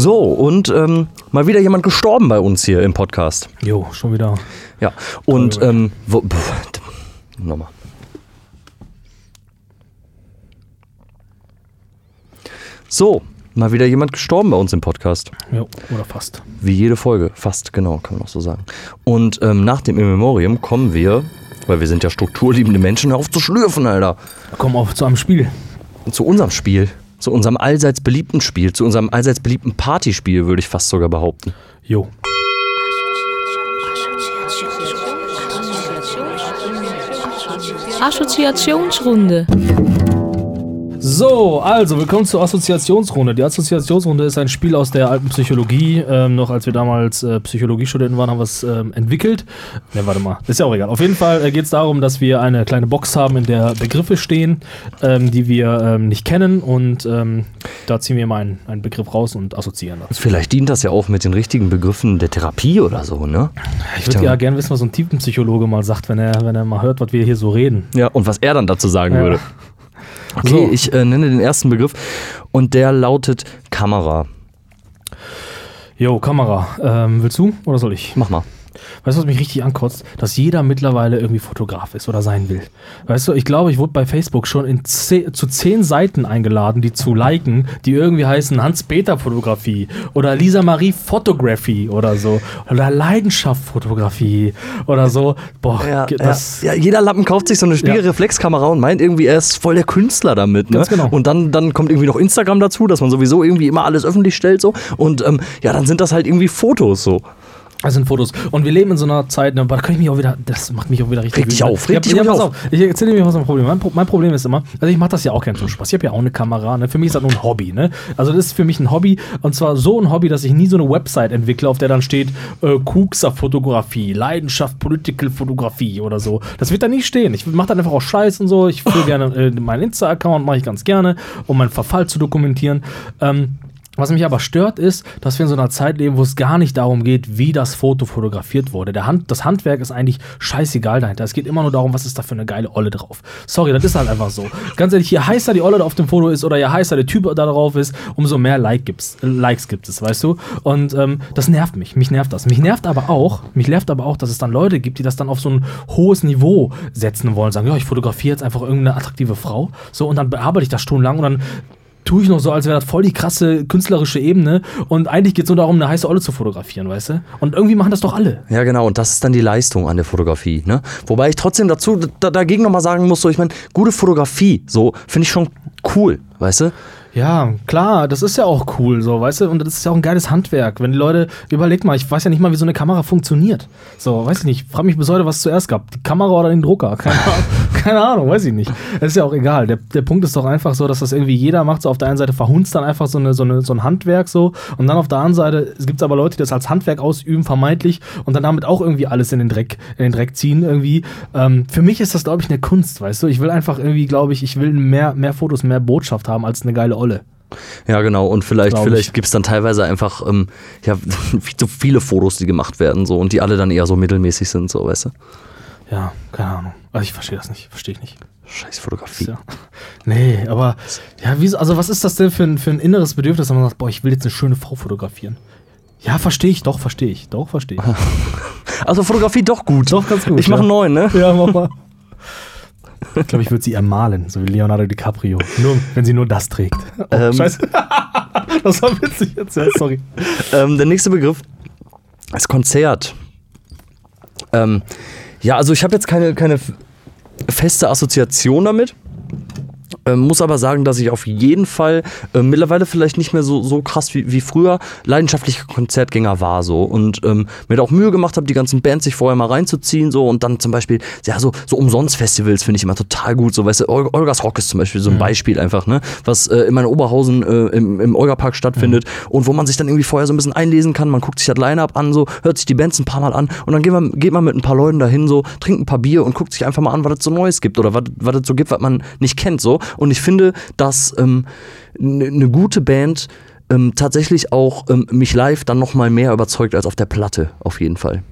S2: So, und ähm, mal wieder jemand gestorben bei uns hier im Podcast.
S1: Jo, schon wieder.
S2: Ja, und ähm, wo, pff, nochmal. So, mal wieder jemand gestorben bei uns im Podcast.
S1: Jo, oder fast.
S2: Wie jede Folge, fast genau, kann man auch so sagen. Und ähm, nach dem In Memoriam kommen wir, weil wir sind ja strukturliebende Menschen, auf zu schlürfen, Alter.
S1: Kommen auf zu einem Spiel.
S2: Zu unserem Spiel. Zu unserem allseits beliebten Spiel. Zu unserem allseits beliebten Partyspiel, würde ich fast sogar behaupten.
S1: Jo.
S3: Assoziationsrunde.
S1: So, also willkommen zur Assoziationsrunde. Die Assoziationsrunde ist ein Spiel aus der alten Psychologie. Ähm, noch als wir damals äh, Psychologiestudenten waren, haben wir es ähm, entwickelt. Ne, warte mal, ist ja auch egal. Auf jeden Fall äh, geht es darum, dass wir eine kleine Box haben, in der Begriffe stehen, ähm, die wir ähm, nicht kennen. Und ähm, da ziehen wir mal einen, einen Begriff raus und assoziieren das.
S2: Vielleicht dient das ja auch mit den richtigen Begriffen der Therapie oder so, ne?
S1: Ich würde ja gerne wissen, was so ein Tiefenpsychologe mal sagt, wenn er, wenn er mal hört, was wir hier so reden.
S2: Ja, und was er dann dazu sagen
S1: Ja.
S2: würde. Okay,
S1: So.
S2: ich äh, nenne den ersten Begriff und der lautet Kamera.
S1: Jo, Kamera. Ähm, willst du oder soll ich?
S2: Mach mal.
S1: Weißt du, was mich richtig ankotzt? Dass jeder mittlerweile irgendwie Fotograf ist oder sein will. Weißt du, ich glaube, ich wurde bei Facebook schon in ze zu zehn Seiten eingeladen, die zu liken, die irgendwie heißen Hans-Peter-Fotografie oder Lisa Marie Photography oder so. Oder Leidenschaft-Fotografie oder so. Boah,
S2: Ja,
S1: das.
S2: ja, ja, jeder Lappen kauft sich so eine Spiegelreflexkamera und meint irgendwie, er ist voll der Künstler damit. Ne?
S1: Ganz genau.
S2: Und dann, dann kommt irgendwie noch Instagram dazu, dass man sowieso irgendwie immer alles öffentlich stellt. so Und ähm, ja, dann sind das halt irgendwie Fotos so.
S1: Das sind Fotos. Und wir leben in so einer Zeit, ne, da kann ich mich auch wieder, das macht mich auch wieder richtig
S2: Reg dich auf, reg
S1: ja,
S2: dich auf.
S1: auf. Ich erzähle dir, was mein Problem. Mein, mein Problem ist immer, also ich mache das ja auch gerne zum Spaß. Ich habe ja auch eine Kamera, ne? Für mich ist das nur ein Hobby, ne? Also das ist für mich ein Hobby und zwar so ein Hobby, dass ich nie so eine Website entwickle, auf der dann steht äh, Kuxer Fotografie, Leidenschaft Political Fotografie oder so. Das wird da nie stehen. Ich mache dann einfach auch Scheiß und so. Ich fülle gerne äh, meinen Insta-Account, mache ich ganz gerne, um meinen Verfall zu dokumentieren. Ähm, was mich aber stört, ist, dass wir in so einer Zeit leben, wo es gar nicht darum geht, wie das Foto fotografiert wurde. Der Hand, das Handwerk ist eigentlich scheißegal dahinter. Es geht immer nur darum, was ist da für eine geile Olle drauf. Sorry, das ist halt einfach so. Ganz ehrlich, je heißer die Olle da auf dem Foto ist oder je heißer der Typ da drauf ist, umso mehr like gibt's, Likes gibt es, weißt du? Und ähm, das nervt mich. Mich nervt das. Mich nervt aber auch, mich nervt aber auch, dass es dann Leute gibt, die das dann auf so ein hohes Niveau setzen wollen. Sagen, ja, ich fotografiere jetzt einfach irgendeine attraktive Frau. So, und dann bearbeite ich das stundenlang und dann tue ich noch so, als wäre das voll die krasse künstlerische Ebene. Und eigentlich geht es nur darum, eine heiße Olle zu fotografieren, weißt du? Und irgendwie machen das doch alle.
S2: Ja, genau. Und das ist dann die Leistung an der Fotografie. Ne? Wobei ich trotzdem dazu da, dagegen nochmal sagen muss, so, ich meine, gute Fotografie, so finde ich schon cool, weißt du?
S1: Ja, klar, das ist ja auch cool, so, weißt du? Und das ist ja auch ein geiles Handwerk. Wenn die Leute, überleg mal, ich weiß ja nicht mal, wie so eine Kamera funktioniert. So, weiß ich nicht. Frag mich bis heute, was zuerst gab. Die Kamera oder den Drucker? Keine Ahnung, keine Ahnung weiß ich nicht. Das ist ja auch egal. Der, der Punkt ist doch einfach so, dass das irgendwie jeder macht. So auf der einen Seite verhunzt dann einfach so, eine, so, eine, so ein Handwerk so. Und dann auf der anderen Seite, es gibt aber Leute, die das als Handwerk ausüben, vermeintlich, und dann damit auch irgendwie alles in den Dreck, in den Dreck ziehen irgendwie. Ähm, für mich ist das, glaube ich, eine Kunst, weißt du? Ich will einfach irgendwie, glaube ich, ich will mehr, mehr Fotos, mehr Botschaft haben als eine geile Olle.
S2: Ja, genau. Und vielleicht, vielleicht gibt es dann teilweise einfach ähm, ja, zu viele Fotos, die gemacht werden, so und die alle dann eher so mittelmäßig sind, so, weißt du?
S1: Ja, keine Ahnung. Also ich verstehe das nicht, verstehe ich nicht.
S2: Scheiß Fotografie.
S1: Ja. Nee, aber ja, wie, also was ist das denn für ein, für ein inneres Bedürfnis, wenn man sagt, boah, ich will jetzt eine schöne Frau fotografieren? Ja, verstehe ich, doch, verstehe ich, doch, verstehe ich.
S2: Also Fotografie doch gut.
S1: Doch, ganz gut,
S2: Ich mache
S1: ja.
S2: einen neuen, ne?
S1: ja, mach mal. Ich glaube, ich würde sie ermalen, so wie Leonardo DiCaprio. Nur, wenn sie nur das trägt. Oh,
S2: Ähm.
S1: Scheiße. das war witzig jetzt, ja, sorry.
S2: Ähm, der nächste Begriff ist Konzert. Ähm, ja, also ich habe jetzt keine, keine feste Assoziation damit. Ähm, muss aber sagen, dass ich auf jeden Fall äh, mittlerweile vielleicht nicht mehr so, so krass wie, wie früher leidenschaftlicher Konzertgänger war so. Und ähm, mir da auch Mühe gemacht habe, die ganzen Bands sich vorher mal reinzuziehen so. Und dann zum Beispiel ja so so Umsonst-Festivals finde ich immer total gut so. Weißt du Ol Olgas Rock ist zum Beispiel so ein Beispiel einfach ne? Was äh, in meiner Oberhausen äh, im, im Olga-Park stattfindet und wo man sich dann irgendwie vorher so ein bisschen einlesen kann. Man guckt sich das Line-Up an so hört sich die Bands ein paar Mal an und dann geht man, geht man mit ein paar Leuten dahin so trinkt ein paar Bier und guckt sich einfach mal an was es so Neues gibt oder was was es so gibt was man nicht kennt so und ich finde dass ähm, eine gute Band ähm, tatsächlich auch ähm, mich live dann noch mal mehr überzeugt als auf der Platte auf jeden Fall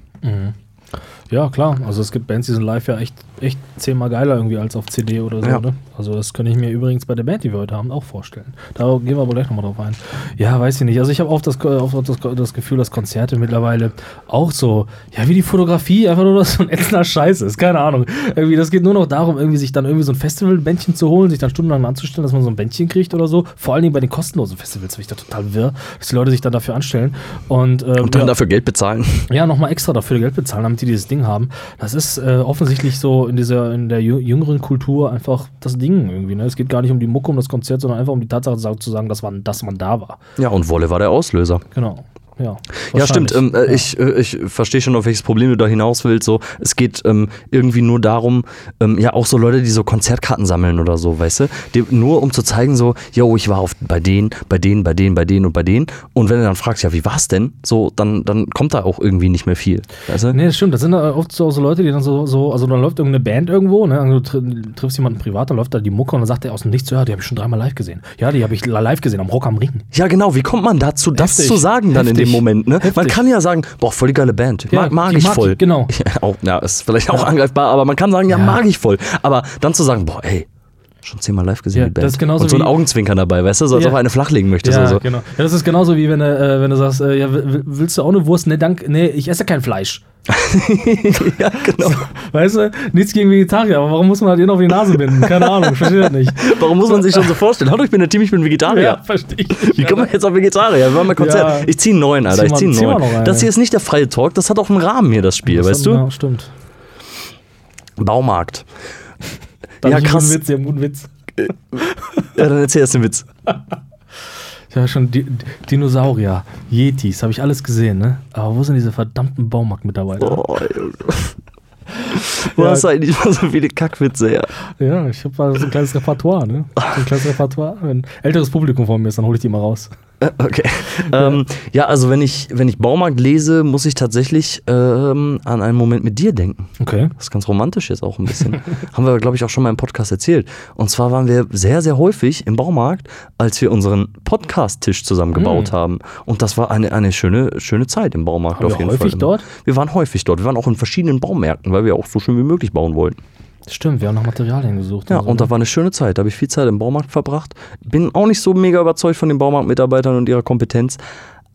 S1: Ja, klar. Also es gibt Bands, die sind live ja echt, echt zehnmal geiler irgendwie als auf CD oder so.
S2: Ja.
S1: Ne? Also das könnte ich mir übrigens bei der Band, die wir heute haben, auch vorstellen. Da gehen wir aber gleich nochmal drauf ein. Ja, weiß ich nicht. Also ich habe auch das, auch das, das Gefühl, dass Konzerte mittlerweile auch so, ja, wie die Fotografie, einfach nur noch so ein ätzender Scheiß ist. Keine Ahnung. Irgendwie, das geht nur noch darum, irgendwie sich dann irgendwie so ein Festivalbändchen zu holen, sich dann stundenlang anzustellen, dass man so ein Bändchen kriegt oder so. Vor allen Dingen bei den kostenlosen Festivals bin ich da total wirr, dass die Leute sich dann dafür anstellen. Und, ähm,
S2: und dann
S1: ja.
S2: dafür Geld bezahlen
S1: Ja, nochmal extra dafür Geld bezahlen, damit die dieses Ding haben. Das ist äh, offensichtlich so in dieser, in der jü- jüngeren Kultur einfach das Ding irgendwie. Ne? Es geht gar nicht um die Mucke, um das Konzert, sondern einfach um die Tatsache zu sagen, dass man, dass man da war.
S2: ja und Wolle war der Auslöser
S1: Genau. Ja,
S2: Ja, stimmt. Ähm, äh, Ich, äh, ich verstehe schon, auf welches Problem du da hinaus willst. So, es geht ähm, irgendwie nur darum, ähm, ja, auch so Leute, die so Konzertkarten sammeln oder so, weißt du? Die, nur um zu zeigen, so, yo, ich war auf, bei denen, bei denen, bei denen, bei denen und bei denen. Und wenn du dann fragst, ja, wie war's denn? So, dann, dann kommt da auch irgendwie nicht mehr viel. Weißt du?
S1: Nee, das stimmt. Das sind oft so, so Leute, die dann so, so, also dann läuft irgendeine Band irgendwo, ne? Also, du tr- triffst jemanden privat, dann läuft da die Mucke und dann sagt er aus dem Nichts, ja, die habe ich schon dreimal live gesehen. Ja, die habe ich live gesehen am Rock am Ring.
S2: Ja, genau. Wie kommt man dazu, das
S1: Heftig.
S2: zu sagen dann in
S1: Heftig.
S2: Dem Moment? Ne? Man kann ja sagen, boah, voll die geile Band.
S1: Ja,
S2: Mag, mag
S1: die
S2: ich
S1: mag
S2: voll.
S1: ich, genau.
S2: Ja, auch, ja, ist vielleicht auch
S1: Ja.
S2: angreifbar, aber man kann sagen, ja,
S1: Ja.
S2: mag ich voll. Aber dann zu sagen, boah, ey, schon zehnmal live gesehen,
S1: Ja,
S2: die Band.
S1: das ist genauso
S2: Und so ein Augenzwinkern dabei, weißt du? So als
S1: Ja.
S2: ob er eine flachlegen möchte.
S1: Ja,
S2: so, so.
S1: genau. Ja, das ist genauso wie wenn du, äh, wenn du sagst, äh, ja, will- willst du auch eine Wurst? Nee, danke, nee, ich esse kein Fleisch.
S2: ja, genau.
S1: Weißt du, nichts gegen Vegetarier, aber warum muss man halt jeden auf die Nase binden? Keine Ahnung, ich verstehe das nicht.
S2: Warum muss man sich schon so vorstellen? Hallo, ich bin der Team, ich bin Vegetarier.
S1: verstehe ich. nicht.
S2: Wie kommt man jetzt auf Vegetarier? Wir waren mal Konzert.
S1: Ja.
S2: Ich ziehe einen neuen, Alter. Ich ziehe einen neuen. das hier ist nicht der freie Talk, das hat auch einen Rahmen hier, das Spiel,
S1: Das
S2: weißt
S1: hat-
S2: du?
S1: Ja, stimmt.
S2: Baumarkt.
S1: Da
S2: Ja,
S1: hab ich einen
S2: krass.
S1: Witz, ich einen guten Witz.
S2: Ja, dann erzähl erst den Witz.
S1: Ich habe schon Di Dinosaurier, Yetis, habe ich alles gesehen, ne? Aber wo sind diese verdammten Baumarktmitarbeiter?
S2: Oh, Junge. Wo
S1: Ja.
S2: hast du eigentlich mal so viele Kackwitze her?
S1: Ja, ich habe mal so ein kleines Repertoire, ne? So ein kleines Repertoire. Wenn älteres Publikum vor mir ist, dann hole ich die mal raus.
S2: Okay. Ja, ähm, ja also wenn ich, wenn ich Baumarkt lese, muss ich tatsächlich ähm, an einen Moment mit dir denken.
S1: Okay.
S2: Das ist ganz romantisch jetzt auch ein bisschen. Haben wir, glaube ich, auch schon mal im Podcast erzählt. Und zwar waren wir sehr, sehr häufig im Baumarkt, als wir unseren Podcast-Tisch zusammengebaut haben. Und das war eine, eine schöne, schöne Zeit im Baumarkt
S1: Waren
S2: auf
S1: wir
S2: jeden
S1: häufig
S2: Fall.
S1: dort?
S2: Wir waren häufig dort. Wir waren auch in verschiedenen Baumärkten, weil wir auch so schön wie möglich bauen wollten.
S1: Stimmt, wir haben nach Materialien gesucht.
S2: Ja,
S1: so,
S2: und
S1: ne?
S2: da war eine schöne Zeit. Da habe ich viel Zeit im Baumarkt verbracht. Bin auch nicht so mega überzeugt von den Baumarktmitarbeitern und ihrer Kompetenz.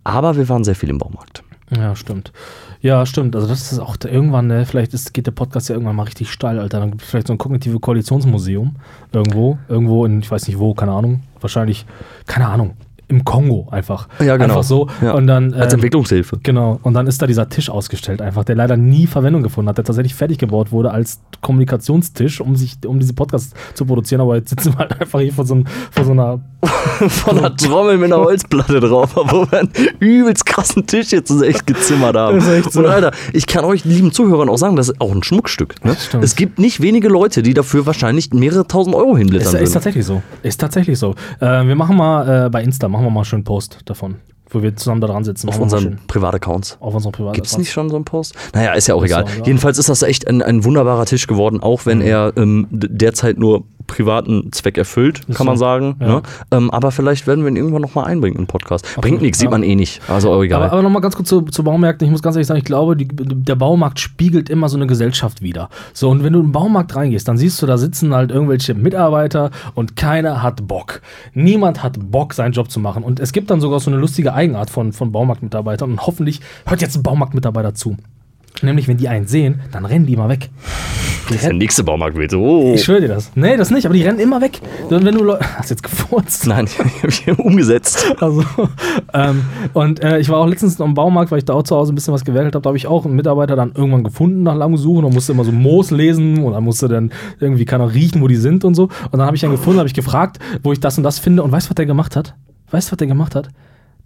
S2: Aber wir waren sehr viel im Baumarkt.
S1: Ja, stimmt. Ja, stimmt. Also das ist auch da irgendwann, ne, vielleicht ist, geht der Podcast ja irgendwann mal richtig steil, Alter. Dann gibt es vielleicht so ein kognitive Koalitionsmuseum irgendwo, irgendwo in, ich weiß nicht wo, keine Ahnung. Wahrscheinlich, keine Ahnung, im Kongo einfach.
S2: Ja, genau.
S1: Einfach so.
S2: Ja.
S1: Und dann,
S2: Als
S1: ähm,
S2: Entwicklungshilfe.
S1: Genau, und dann ist da dieser Tisch ausgestellt, einfach, der leider nie Verwendung gefunden hat, der tatsächlich fertig gebaut wurde als Kommunikationstisch, um sich, um diese Podcasts zu produzieren, aber jetzt sitzen wir halt einfach hier vor so, einem- vor so einer.
S2: Von einer Trommel mit einer Holzplatte drauf, wo wir einen übelst krassen Tisch jetzt so echt gezimmert haben.
S1: Ist so.
S2: Und Alter, ich kann euch lieben Zuhörern auch sagen, das ist auch ein Schmuckstück. Ne? Es gibt nicht wenige Leute, die dafür wahrscheinlich mehrere tausend Euro
S1: Ist,
S2: hinblittern
S1: ist
S2: würden.
S1: tatsächlich so. Ist tatsächlich so. Äh, wir machen mal äh, bei Insta, machen wir mal schönen Post davon, wo wir zusammen da dran sitzen.
S2: Auf
S1: Machen
S2: unseren Privataccounts.
S1: schön. Auf unserem privaten
S2: Gibt es nicht schon so einen Post? Naja, ist ja auch
S1: Ist
S2: egal.
S1: auch egal.
S2: Jedenfalls ist das echt ein, ein wunderbarer Tisch geworden, auch wenn er ähm, derzeit nur privaten Zweck erfüllt, kann man
S1: so.
S2: sagen.
S1: Ja.
S2: Ne? Ähm, aber vielleicht werden wir ihn irgendwann nochmal einbringen im Podcast. Bringt
S1: Absolut,
S2: nichts, sieht man eh nicht. Also egal.
S1: Aber, aber nochmal ganz kurz zu, zu Baumärkten. Ich muss ganz ehrlich sagen, ich glaube, die, der Baumarkt spiegelt immer so eine Gesellschaft wider. So, und wenn du in den Baumarkt reingehst, dann siehst du, da sitzen halt irgendwelche Mitarbeiter und keiner hat Bock. Niemand hat Bock, seinen Job zu machen. Und es gibt dann sogar so eine lustige Eigenart von, von Baumarktmitarbeitern. Und hoffentlich hört jetzt ein Baumarktmitarbeiter zu. Nämlich, wenn die einen sehen, dann rennen die mal weg. Die
S2: das ist der nächste Baumarkt wird. Oh.
S1: ich schwöre dir das. Nee, das nicht, aber die rennen immer weg. Und wenn du Hast du jetzt gefurzt?
S2: Nein, ich habe hier umgesetzt.
S1: Also, ähm, und äh, ich war auch letztens noch im Baumarkt, weil ich da auch zu Hause ein bisschen was gewählt habe. Da habe ich auch einen Mitarbeiter dann irgendwann gefunden nach langem Suchen und musste immer so Moos lesen und dann musste dann irgendwie keiner riechen, wo die sind und so. Und dann habe ich ihn gefunden, habe ich gefragt, wo ich das und das finde. Und weißt du, was der gemacht hat? Weißt du, was der gemacht hat?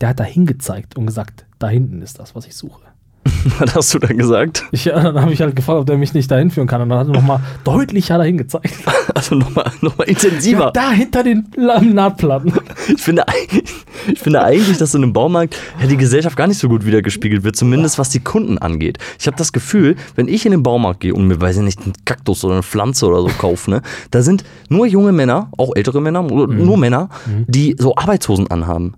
S1: Der hat da hingezeigt und gesagt, da hinten ist das, was ich suche.
S2: Was hast du dann gesagt?
S1: Ich, ja, dann habe ich halt gefragt, ob der mich nicht dahin führen kann. Und dann hat er nochmal deutlicher dahin gezeigt.
S2: Also nochmal noch mal intensiver.
S1: Ja, da hinter den Laminatplatten.
S2: Ich finde, ich finde eigentlich, dass in einem Baumarkt ja, die Gesellschaft gar nicht so gut wiedergespiegelt wird, zumindest was die Kunden angeht. Ich habe das Gefühl, wenn ich in den Baumarkt gehe und mir, weiß ich nicht, einen Kaktus oder eine Pflanze oder so kaufe, ne, da sind nur junge Männer, auch ältere Männer,
S1: Mhm.
S2: nur Männer, die so Arbeitshosen anhaben.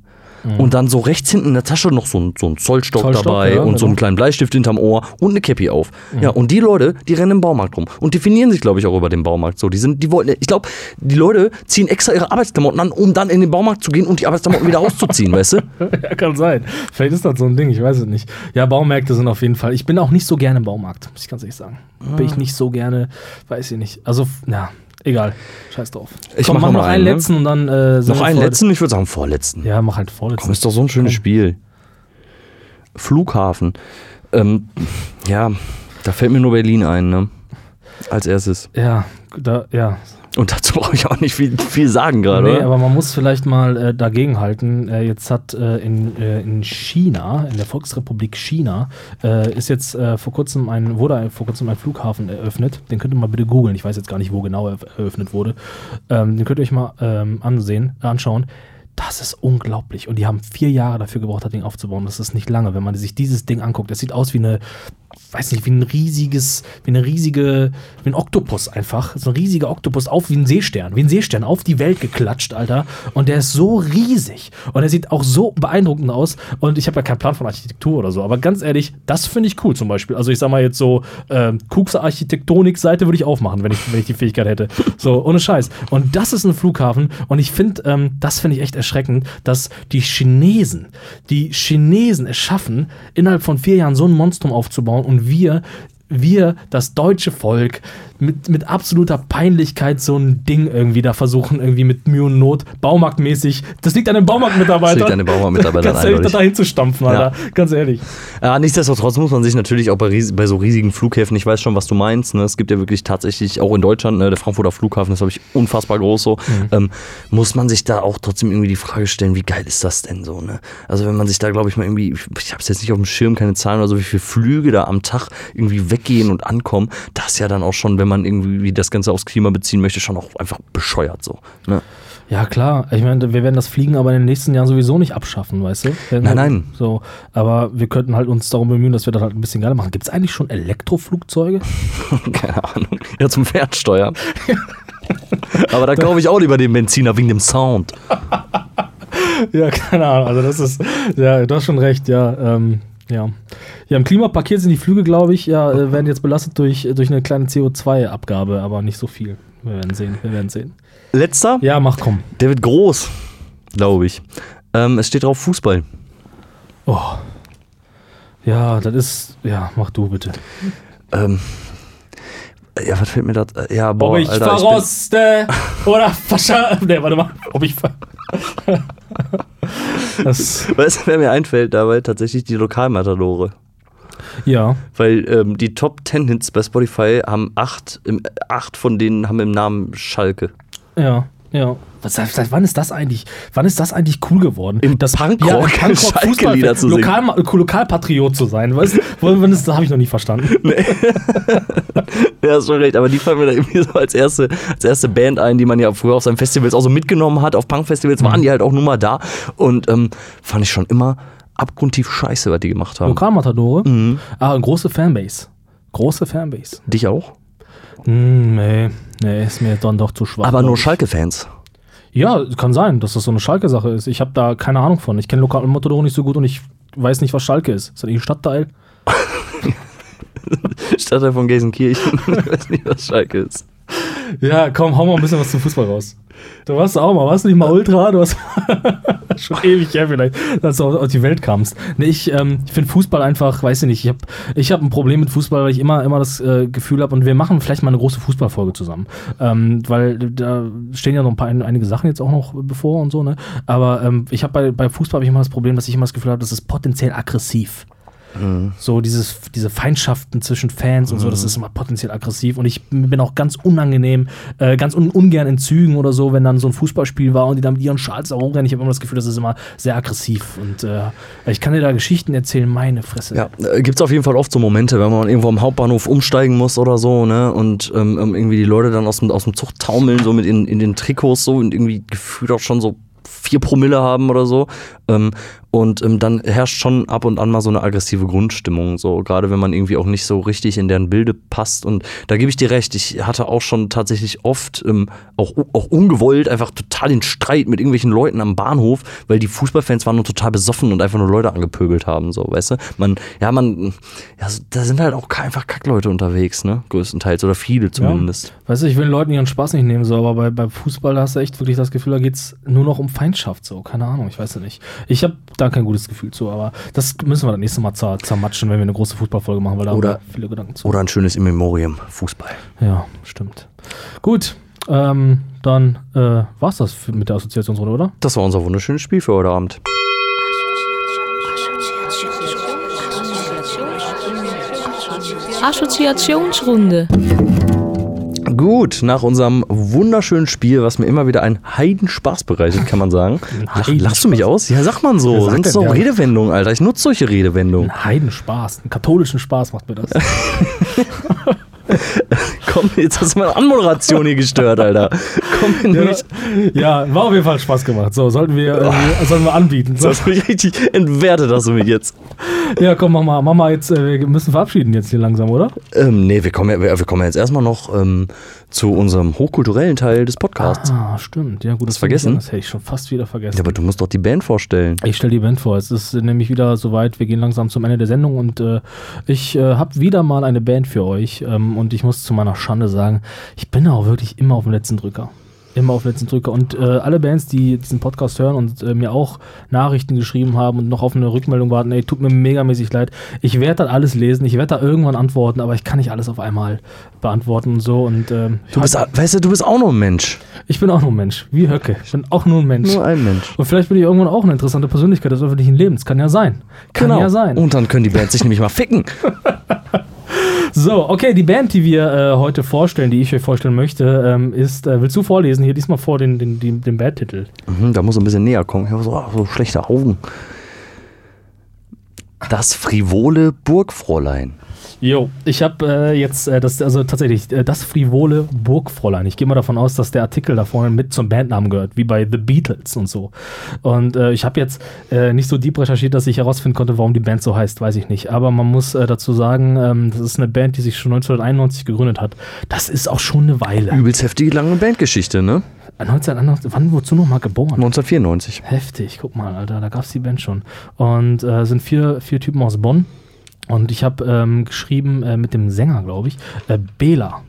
S2: Und dann so rechts hinten in der Tasche noch so ein, so ein Zollstock,
S1: Zollstock,
S2: dabei
S1: ja,
S2: und so einen
S1: genau.
S2: kleinen Bleistift hinterm Ohr und eine Cappy auf. Ja, und die Leute, die rennen im Baumarkt rum und definieren sich, glaube ich, auch über den Baumarkt so. Die sind, die wollen, ich glaube, die Leute ziehen extra ihre Arbeitsklamotten an, um dann in den Baumarkt zu gehen und die Arbeitsklamotten wieder auszuziehen, weißt du?
S1: ja, kann sein. Vielleicht ist das so ein Ding, ich weiß es nicht. Ja, Baumärkte sind auf jeden Fall. Ich bin auch nicht so gerne im Baumarkt, muss ich ganz ehrlich sagen. Bin ich nicht so gerne, weiß ich nicht. Also, ja, egal. Scheiß drauf.
S2: Ich
S1: Komm,
S2: mach
S1: mach
S2: noch
S1: einen
S2: einen, ne?
S1: letzten und dann. Äh,
S2: Noch einen letzten, ich würde sagen vorletzten.
S1: Ja, mach halt vorletzten.
S2: Komm, ist doch so ein schönes Spiel. Flughafen. Ähm, ja, da fällt mir nur Berlin ein, ne? Als erstes.
S1: Ja, da, ja.
S2: Und dazu brauche ich auch nicht viel, viel sagen gerade.
S1: Nee,
S2: oder?
S1: aber man muss vielleicht mal äh, dagegenhalten. Äh, jetzt hat äh, in, äh, in China, in der Volksrepublik China, äh, ist jetzt äh, vor kurzem ein, wurde vor kurzem ein Flughafen eröffnet. Den könnt ihr mal bitte googeln. Ich weiß jetzt gar nicht, wo genau er eröffnet wurde. Ähm, den könnt ihr euch mal ähm, ansehen, anschauen. Das ist unglaublich. Und die haben vier Jahre dafür gebraucht, das Ding aufzubauen. Das ist nicht lange, wenn man sich dieses Ding anguckt. Das sieht aus wie eine, weiß nicht, wie ein riesiges, wie eine riesige, wie ein Oktopus einfach. So ein riesiger Oktopus auf wie ein Seestern, wie ein Seestern auf die Welt geklatscht, Alter. Und der ist so riesig. Und er sieht auch so beeindruckend aus. Und ich habe ja keinen Plan von Architektur oder so. Aber ganz ehrlich, das finde ich cool zum Beispiel. Also ich sag mal jetzt so, ähm, Kuxer Architektonik-Seite würde ich aufmachen, wenn ich, wenn ich die Fähigkeit hätte. So, ohne Scheiß. Und das ist ein Flughafen. Und ich finde, ähm, das finde ich echt erschreckend, dass die Chinesen, die Chinesen es schaffen, innerhalb von vier Jahren so ein Monstrum aufzubauen und wir, wir, das deutsche Volk, mit, mit absoluter Peinlichkeit so ein Ding irgendwie da versuchen, irgendwie mit Mühe und Not, baumarktmäßig. Das liegt an den Baumarktmitarbeitern.
S2: Das liegt an den Baumarktmitarbeitern
S1: Ganz ehrlich, da
S2: eindeutig.
S1: dahin zu stampfen, Alter. Ganz ehrlich.
S2: Ja, nichtsdestotrotz muss man sich natürlich auch bei, ries- bei so riesigen Flughäfen, ich weiß schon, was du meinst, ne? es gibt ja wirklich tatsächlich, auch in Deutschland, ne? der Frankfurter Flughafen ist, glaube ich, unfassbar groß so, ähm, muss man sich da auch trotzdem irgendwie die Frage stellen, wie geil ist das denn so, ne? Also wenn man sich da, glaube ich, mal irgendwie, ich habe es jetzt nicht auf dem Schirm, keine Zahlen oder so, wie viele Flüge da am Tag irgendwie weggehen und ankommen, das ist ja dann auch schon, wenn man irgendwie wie das Ganze aufs Klima beziehen möchte, schon auch einfach bescheuert so, ne?
S1: Ja, klar. Ich meine, wir werden das Fliegen aber in den nächsten Jahren sowieso nicht abschaffen, weißt du? Werden
S2: Nein,
S1: halt,
S2: nein.
S1: So, aber wir könnten halt uns darum bemühen, dass wir das halt ein bisschen geiler machen. Gibt es eigentlich schon Elektroflugzeuge?
S2: Keine Ahnung. Ja, zum Fernsteuern. Aber da kaufe ich auch lieber den Benziner wegen dem Sound.
S1: Ja, keine Ahnung. Also das ist, ja, du hast schon recht, ja. Ähm, ja. ja, im Klimapaket sind die Flüge, glaube ich, ja, äh, werden jetzt belastet durch, durch eine kleine CO2-Abgabe, aber nicht so viel. Wir werden sehen, wir werden sehen.
S2: Letzter,
S1: Ja, mach komm.
S2: der wird groß, glaube ich. Ähm, es steht drauf Fußball.
S1: Oh. Ja, das ist, ja, mach du bitte.
S2: Ähm, ja, was fällt mir da? Ja, boah,
S1: Ob ich
S2: Alter, ich
S1: verroste oder verscha... Ne, warte mal. Ob ich ver... das,
S2: bin, weißt du, wer mir einfällt dabei? Tatsächlich die Lokalmatadore.
S1: ja.
S2: Weil ähm, die Top 10 Hits bei Spotify haben acht, im, acht von denen haben im Namen Schalke.
S1: Ja, ja. Was, seit wann ist das eigentlich? Wann ist das eigentlich cool geworden?
S2: Im
S1: das,
S2: Punkrock
S1: im Punkrock Fußballfan-
S2: zu singen.
S1: Lokal, Lokalpatriot zu sein. Weißt du, ist das habe ich noch nie verstanden.
S2: Ja, hast schon recht, aber die fallen mir da irgendwie so als erste, als erste Band ein, die man ja früher auf seinen Festivals auch so mitgenommen hat. Auf Punkfestivals waren die halt auch nur mal da. Und ähm, fand ich schon immer abgrundtief scheiße, was die gemacht haben.
S1: Lokalmatadore? Ah, eine große Fanbase. Große Fanbase.
S2: Dich auch?
S1: Hm, nee, nee, ist mir dann doch zu schwach.
S2: Aber nur. Schalke-Fans.
S1: Ja, kann sein, dass das so eine Schalke-Sache ist. Ich habe da keine Ahnung von. Ich kenne Lokalmatadore nicht so gut und ich weiß nicht, was Schalke ist. Ist das ein Stadtteil?
S2: Stadtteil von Gelsenkirchen. ich weiß nicht, was Schalke ist.
S1: Ja, komm, hau mal ein bisschen was zum Fußball raus. Du warst auch mal, warst du nicht mal Ultra? Du hast schon ewig her vielleicht, dass du auf die Welt kamst. Nee, ich, ähm, ich finde Fußball einfach, weiß ich nicht, ich habe ich hab ein Problem mit Fußball, weil ich immer, immer das äh, Gefühl habe, und wir machen vielleicht mal eine große Fußballfolge zusammen. Ähm, weil da stehen ja noch ein paar einige Sachen jetzt auch noch bevor und so, ne? Aber ähm, ich habe bei, bei Fußball habe ich immer das Problem, dass ich immer das Gefühl habe, das ist potenziell aggressiv. So dieses, diese Feindschaften zwischen Fans und so, das ist immer potenziell aggressiv. Und ich bin auch ganz unangenehm, äh, ganz un ungern in Zügen oder so, wenn dann so ein Fußballspiel war und die dann mit ihren Schals da rumrennen. Ich habe immer das Gefühl, das ist immer sehr aggressiv. Und äh, ich kann dir da Geschichten erzählen, meine Fresse.
S2: Ja, gibt es auf jeden Fall oft so Momente, wenn man irgendwo am Hauptbahnhof umsteigen muss oder so, ne? Und ähm, ähm, irgendwie die Leute dann aus dem, aus dem Zug taumeln, so mit in, in den Trikots so und irgendwie gefühlt auch schon so vier Promille haben oder so. Ähm, und ähm, dann herrscht schon ab und an mal so eine aggressive Grundstimmung, so gerade wenn man irgendwie auch nicht so richtig in deren Bilde passt. Und da gebe ich dir recht, ich hatte auch schon tatsächlich oft, ähm, auch, auch ungewollt, einfach total den Streit mit irgendwelchen Leuten am Bahnhof, weil die Fußballfans waren nur total besoffen und einfach nur Leute angepöbelt haben, so, weißt du? Man, ja, man, ja, da sind halt auch einfach Kackleute unterwegs, ne? Größtenteils oder viele zumindest.
S1: Weißt du, ich will den Leuten ihren Spaß nicht nehmen, so, aber bei, bei Fußball hast du echt wirklich das Gefühl, da geht es nur noch um Feindschaft, so, keine Ahnung, ich weiß ja nicht. Ich habe da kein gutes Gefühl zu, aber das müssen wir das nächste Mal zer zermatschen, wenn wir eine große Fußballfolge machen, weil da
S2: Oder-
S1: haben wir viele Gedanken zu.
S2: Oder ein schönes Immemorium, Fußball.
S1: Ja, stimmt. Gut, ähm, dann äh, war's das für, mit der Assoziationsrunde, oder?
S2: Das war unser wunderschönes Spiel für heute Abend.
S3: Assoziationsrunde.
S2: Gut, nach unserem wunderschönen Spiel, was mir immer wieder einen Heidenspaß bereitet, kann man sagen. Lach, lachst du mich aus? Ja, sag man
S1: Wer
S2: so. Sind so
S1: ja?
S2: Redewendungen, Alter. Ich nutze solche Redewendungen.
S1: Ein Heidenspaß, einen katholischen Spaß macht mir das.
S2: Komm, jetzt hast du meine Anmoderation hier gestört, Alter. Komm
S1: ja,
S2: nicht.
S1: ja, war auf jeden Fall Spaß gemacht. So, sollten wir, äh, sollten wir anbieten. So.
S2: Das hast mich richtig entwertet, hast du mich jetzt.
S1: Ja, komm, mach mal, mach mal jetzt, äh, wir müssen verabschieden jetzt hier langsam, oder?
S2: Ähm, nee, wir kommen, ja, wir, wir kommen ja jetzt erstmal noch ähm, zu unserem hochkulturellen Teil des Podcasts.
S1: Ah, stimmt. Ja, gut, das
S2: vergessen?
S1: Das hätte ich schon fast wieder vergessen.
S2: Ja, aber du musst doch die Band vorstellen.
S1: Ich stelle die Band vor. Es ist nämlich wieder soweit. Wir gehen langsam zum Ende der Sendung und äh, ich äh, habe wieder mal eine Band für euch. Ähm, und ich muss zu meiner Schande sagen, ich bin auch wirklich immer auf dem letzten Drücker. Immer auf dem letzten Drücker. Und äh, alle Bands, die diesen Podcast hören und äh, mir auch Nachrichten geschrieben haben und noch auf eine Rückmeldung warten, ey, tut mir megamäßig leid. Ich werde das alles lesen, ich werde da irgendwann antworten, aber ich kann nicht alles auf einmal beantworten und so. Und ähm,
S2: Du bist, weißt du, du bist auch nur ein Mensch.
S1: ich bin auch nur ein Mensch, wie Höcke. Ich bin auch nur ein Mensch.
S2: Nur ein Mensch.
S1: Und vielleicht bin ich irgendwann auch eine interessante Persönlichkeit des öffentlichen Lebens. Kann ja sein. Kann ja sein.
S2: Und dann können die Bands sich nämlich mal ficken.
S1: So, okay, die Band, die wir äh, heute vorstellen, die ich euch vorstellen möchte, ähm, ist, äh, willst du vorlesen? Hier diesmal vor den, den, den, den Bandtitel.
S2: Mhm, da muss ein bisschen näher kommen. Ich habe so, ah, so schlechte Augen. Das frivole Burgfräulein.
S1: Jo, ich habe äh, jetzt äh, das, also tatsächlich, äh, das frivole Burgfräulein. Ich gehe mal davon aus, dass der Artikel da vorne mit zum Bandnamen gehört, wie bei The Beatles und so. Und äh, ich habe jetzt äh, nicht so deep recherchiert, dass ich herausfinden konnte, warum die Band so heißt, weiß ich nicht. Aber man muss äh, dazu sagen, ähm, das ist eine Band, die sich schon 1991 gegründet hat. Das ist auch schon eine Weile.
S2: Übelst heftige lange Bandgeschichte, ne?
S1: 1991, wann wurdest du noch mal geboren?
S2: 1994.
S1: Heftig, guck mal, Alter, da gab es die Band schon. Und äh, sind vier, vier Typen aus Bonn. Und ich habe ähm, geschrieben äh, mit dem Sänger, glaube ich, äh, Bela.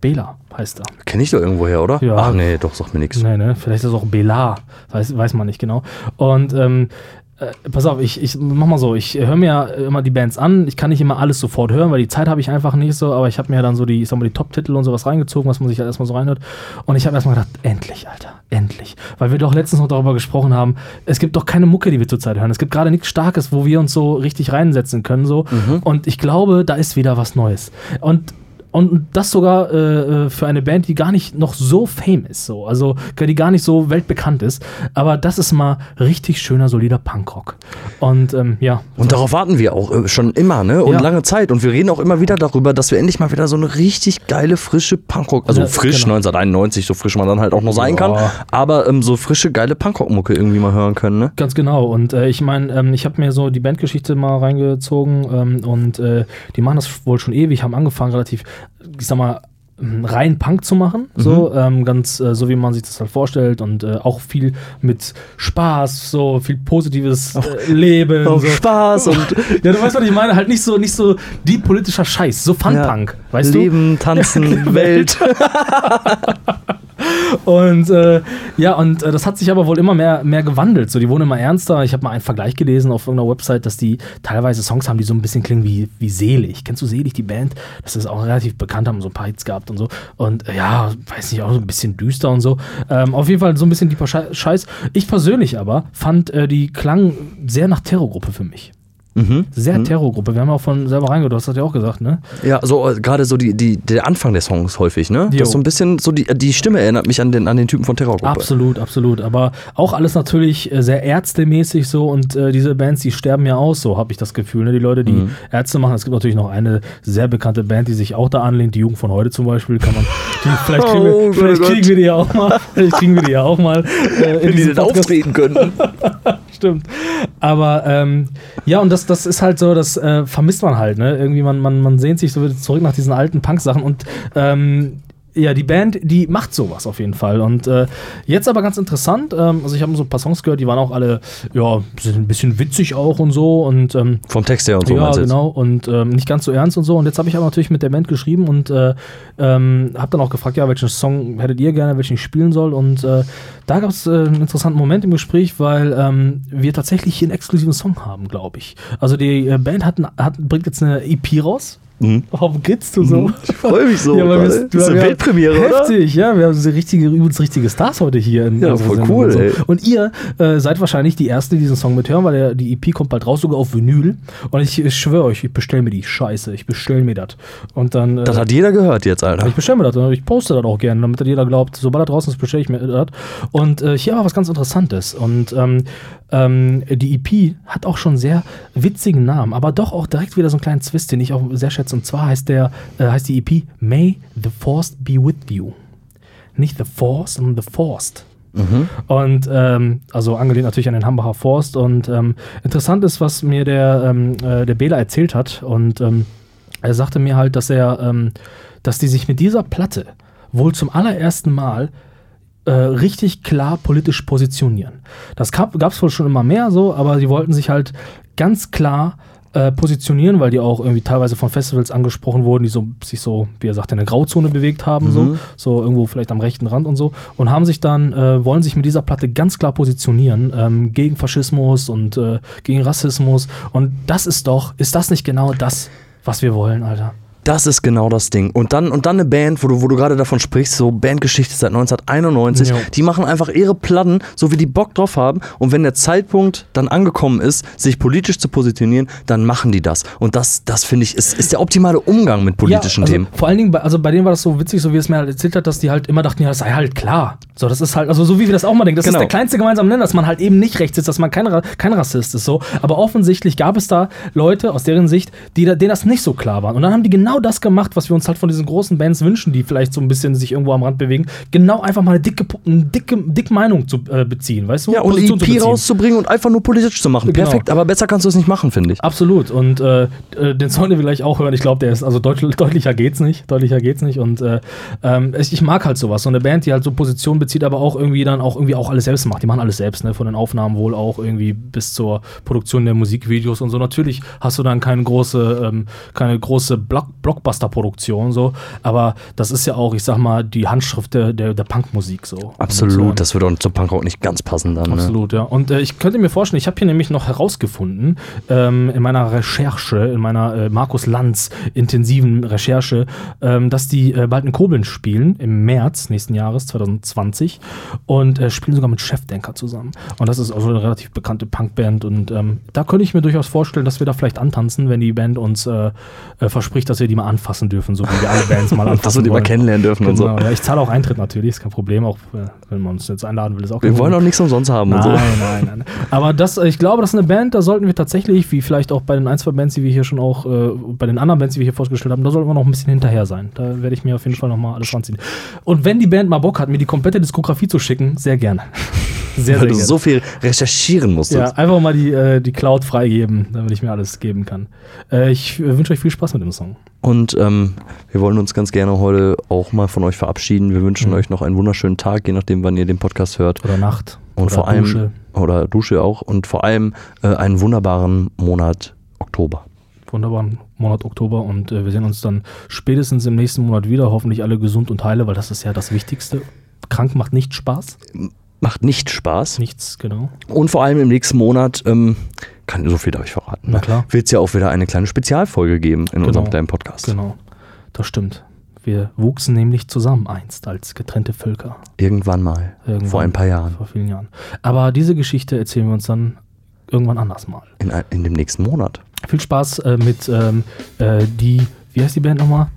S1: Bela heißt er.
S2: Kenn ich doch irgendwo her, oder?
S1: Ja.
S2: Ach nee, doch, sagt mir nichts.
S1: Nee, ne? Vielleicht ist es auch Bela. Weiß, weiß man nicht genau. Und ähm, äh, pass auf, ich, ich mach mal so, ich höre mir ja immer die Bands an. Ich kann nicht immer alles sofort hören, weil die Zeit habe ich einfach nicht so, aber ich habe mir dann so die, ich sag mal, die Top-Titel und sowas reingezogen, was man sich halt erstmal so reinhört. Und ich habe erstmal gedacht, endlich, Alter, endlich. Weil wir doch letztens noch darüber gesprochen haben, es gibt doch keine Mucke, die wir zurzeit hören. Es gibt gerade nichts Starkes, wo wir uns so richtig reinsetzen können. So. Und ich glaube, da ist wieder was Neues. Und und das sogar äh, äh, für eine Band, die gar nicht noch so fame ist, so. Also die gar nicht so weltbekannt ist. Aber das ist mal richtig schöner, solider Punkrock. Und ähm, ja.
S2: Und darauf warten wir auch äh, schon immer, ne? Und
S1: Ja.
S2: lange Zeit. Und wir reden auch immer wieder darüber, dass wir endlich mal wieder so eine richtig geile, frische Punkrock, also
S1: Ja,
S2: frisch
S1: genau.
S2: 1991, so frisch man dann halt auch noch sein kann,
S1: Ja.
S2: aber ähm, so frische, geile Punkrock-Mucke irgendwie mal hören können, ne?
S1: Ganz genau. Und äh, ich meine, ähm, ich habe mir so die Bandgeschichte mal reingezogen ähm, und äh, die machen das wohl schon ewig, haben angefangen relativ, ich sag mal, rein Punk zu machen, so ähm, ganz äh, so wie man sich das halt vorstellt und äh, auch viel mit Spaß, so viel positives äh, Leben,
S2: Auf
S1: so.
S2: Spaß und
S1: ja, du weißt, was ich meine, halt nicht so nicht so die politischer Scheiß, so Fun-Punk, weißt du?
S2: Leben, Tanzen, Welt.
S1: Und äh, ja, und äh, das hat sich aber wohl immer mehr, mehr gewandelt. So, die wurden immer ernster. Ich habe mal einen Vergleich gelesen auf irgendeiner Website, dass die teilweise Songs haben, die so ein bisschen klingen wie, wie Selig. Kennst du Selig, die Band? Das ist auch relativ bekannt, haben so ein paar Hits gehabt und so. Und äh, ja, weiß nicht, auch so ein bisschen düster und so. Ähm, auf jeden Fall so ein bisschen die Scheiß. Ich persönlich aber fand, äh, die klang sehr nach Terrorgruppe für mich.
S2: Mhm.
S1: Sehr Terrorgruppe. Wir haben auch von selber du hast das ja auch gesagt, ne?
S2: Ja, so äh, gerade so die, die, der Anfang der Songs häufig, ne?
S1: Jo.
S2: Das ist so ein bisschen, so die, die Stimme erinnert mich an den, an den Typen von Terrorgruppe.
S1: Absolut, absolut. Aber auch alles natürlich äh, sehr ärztemäßig so und äh, diese Bands, die sterben ja aus, so habe ich das Gefühl. Ne? Die Leute, die
S2: Mhm.
S1: Ärzte machen, es gibt natürlich noch eine sehr bekannte Band, die sich auch da anlehnt, die Jugend von heute zum Beispiel, kann man, die, vielleicht, kriegen
S2: Oh
S1: wir, vielleicht
S2: Gott.
S1: kriegen wir die ja auch mal, vielleicht kriegen wir die ja auch mal äh, in
S2: Wenn die denn
S1: Podcast.
S2: auftreten könnten.
S1: Stimmt. Aber ähm, ja, und das, das ist halt so, das äh, vermisst man halt, ne? Irgendwie, man, man, man sehnt sich so wieder zurück nach diesen alten Punk-Sachen und ähm, ja, die Band, die macht sowas auf jeden Fall. Und äh, jetzt aber ganz interessant, ähm, also ich habe so ein paar Songs gehört, die waren auch alle, ja, sind ein bisschen witzig auch und so und ähm,
S2: Vom Text her und so
S1: ja, genau. Und ähm, nicht ganz so ernst und so. Und jetzt habe ich aber natürlich mit der Band geschrieben und äh, ähm, habe dann auch gefragt, ja, welchen Song hättet ihr gerne, welchen ich spielen soll. Und äh, da gab es äh, einen interessanten Moment im Gespräch, weil ähm, wir tatsächlich hier einen exklusiven Song haben, glaube ich. Also die äh, Band hat, hat, bringt jetzt eine EP raus. Warum grinst du so?
S2: Ich freue mich so.
S1: Ja, weil wir-
S2: das ist eine Weltpremiere, oder?
S1: Heftig, ja. Wir haben so richtige, übrigens richtige Stars heute hier. In
S2: Ja, voll cool,
S1: Und, so. und ihr äh, seid wahrscheinlich die Ersten, die diesen Song mithören, weil der, die EP kommt bald raus, sogar auf Vinyl. Und ich, ich schwöre euch, ich bestelle mir die Scheiße. Ich bestelle mir das. Und dann. Äh,
S2: Das hat jeder gehört jetzt, Alter.
S1: ich bestelle mir das, und ich poste das auch gerne, damit jeder glaubt, sobald er draußen ist, bestelle ich mir das. Und äh, hier war was ganz Interessantes. Und ähm, ähm, die EP hat auch schon sehr witzigen Namen, aber doch auch direkt wieder so einen kleinen Twist, den ich auch sehr schätze. Und zwar heißt, der, äh, heißt die EP May the Force be with you. Nicht The Force, sondern The Forced. Und ähm, also angelehnt natürlich an den Hambacher Forst. Und ähm, interessant ist, was mir der, ähm, äh, der Bela erzählt hat. Und ähm, er sagte mir halt, dass er, ähm, dass die sich mit dieser Platte wohl zum allerersten Mal äh, richtig klar politisch positionieren. Das gab es wohl schon immer mehr so, aber die wollten sich halt ganz klar äh, positionieren, weil die auch irgendwie teilweise von Festivals angesprochen wurden, die so sich so, wie er sagt, in der Grauzone bewegt haben, so, so irgendwo vielleicht am rechten Rand und so, und haben sich dann, äh, wollen sich mit dieser Platte ganz klar positionieren ähm, gegen Faschismus und äh, gegen Rassismus. Und das ist doch, ist das nicht genau das, was wir wollen, Alter?
S2: Das ist genau das Ding. Und dann, und dann eine Band, wo du, wo du gerade davon sprichst, so Bandgeschichte seit 1991,
S1: Jo.
S2: die machen einfach ihre Platten, so wie die Bock drauf haben. Und wenn der Zeitpunkt dann angekommen ist, sich politisch zu positionieren, dann machen die das. Und das, das finde ich, ist, ist der optimale Umgang mit politischen
S1: also,
S2: Themen.
S1: Vor allen Dingen, bei, also bei denen war das so witzig, so wie es mir halt erzählt hat, dass die halt immer dachten, ja, das sei halt klar. So, das ist halt, also so wie wir das auch mal denken, das
S2: Genau.
S1: ist der kleinste gemeinsame Nenner, dass man halt eben nicht rechts ist, dass man kein, kein Rassist ist, so. Aber offensichtlich gab es da Leute aus deren Sicht, die, denen das nicht so klar war. Und dann haben die genau das gemacht, was wir uns halt von diesen großen Bands wünschen, die vielleicht so ein bisschen sich irgendwo am Rand bewegen, genau einfach mal eine dicke, eine dicke, dicke Meinung zu äh, beziehen, weißt du?
S2: Ja, und
S1: Position
S2: EP rauszubringen und einfach nur politisch zu machen.
S1: Genau.
S2: Perfekt, aber besser kannst du es nicht machen, finde ich.
S1: Absolut. Und äh, äh, den Song, den wir gleich auch hören, ich glaube, der ist, also deut deutlicher geht's nicht. Deutlicher geht's nicht. Und äh, ähm, ich, ich mag halt sowas. So eine Band, die halt so Position bezieht, aber auch irgendwie dann auch irgendwie auch alles selbst macht. Die machen alles selbst, ne? Von den Aufnahmen wohl auch irgendwie bis zur Produktion der Musikvideos und so. Natürlich hast du dann keine große, ähm, keine große Block Blockbuster-Produktion, so, aber das ist ja auch, ich sag mal, die Handschrift der, der, der Punkmusik so. Und so.
S2: Absolut, das würde zum Punkrock nicht ganz passen dann. Ne?
S1: Absolut, ja. Und äh, ich könnte mir vorstellen, ich habe hier nämlich noch herausgefunden, ähm, in meiner Recherche, in meiner äh, Markus Lanz intensiven Recherche, ähm, dass die äh, bald in Koblenz spielen, im März nächsten Jahres, 2020, und äh, spielen sogar mit Chefdenker zusammen. Und das ist also eine relativ bekannte Punkband und ähm, da könnte ich mir durchaus vorstellen, dass wir da vielleicht antanzen, wenn die Band uns äh, äh, verspricht, dass wir die mal anfassen dürfen, so wie wir alle Bands mal anfassen
S2: Dass wir die mal
S1: wollen.
S2: kennenlernen dürfen und so.
S1: Genau, ja, ich zahle auch Eintritt natürlich, ist kein Problem, auch äh, wenn man uns jetzt einladen will, ist auch
S2: Wir wollen auch nichts umsonst haben und so.
S1: Nein, nein, nein. Aber das, ich glaube, das ist eine Band, da sollten wir tatsächlich, wie vielleicht auch bei den ein, zwei Bands, die wir hier schon auch, äh, bei den anderen Bands, die wir hier vorgestellt haben, da sollten wir noch ein bisschen hinterher sein. Da werde ich mir auf jeden Fall nochmal alles ranziehen. Und wenn die Band mal Bock hat, mir die komplette Diskografie zu schicken, sehr gerne. Sehr,
S2: Weil
S1: sehr
S2: du
S1: gerne.
S2: so viel recherchieren musstest.
S1: ja, einfach mal die, äh, die Cloud freigeben, damit ich mir alles geben kann. Äh, ich äh, wünsche euch viel Spaß mit dem Song.
S2: Und ähm, wir wollen uns ganz gerne heute auch mal von euch verabschieden. Wir wünschen
S1: Mhm.
S2: euch noch einen wunderschönen Tag, je nachdem, wann ihr den Podcast hört.
S1: Oder Nacht.
S2: Und
S1: oder
S2: vor allem,
S1: Dusche.
S2: oder Dusche auch. Und vor allem äh, einen wunderbaren Monat Oktober.
S1: wunderbaren Monat Oktober und äh, wir sehen uns dann spätestens im nächsten Monat wieder. Hoffentlich alle gesund und heile, weil das ist ja das Wichtigste. Krank macht nicht Spaß.
S2: Macht nicht Spaß.
S1: Nichts, genau.
S2: Und vor allem im nächsten Monat, ähm, kann so viel darf ich verraten,
S1: Na klar.
S2: wird es ja auch wieder eine kleine Spezialfolge geben in unserem kleinen Podcast.
S1: Genau. Das stimmt. Wir wuchsen nämlich zusammen einst als getrennte Völker.
S2: Irgendwann mal.
S1: Irgendwann.
S2: Vor ein paar Jahren.
S1: Vor vielen Jahren. Aber diese Geschichte erzählen wir uns dann irgendwann anders mal.
S2: In, in dem nächsten Monat.
S1: Viel Spaß äh, mit ähm, äh, die, wie heißt die Band nochmal?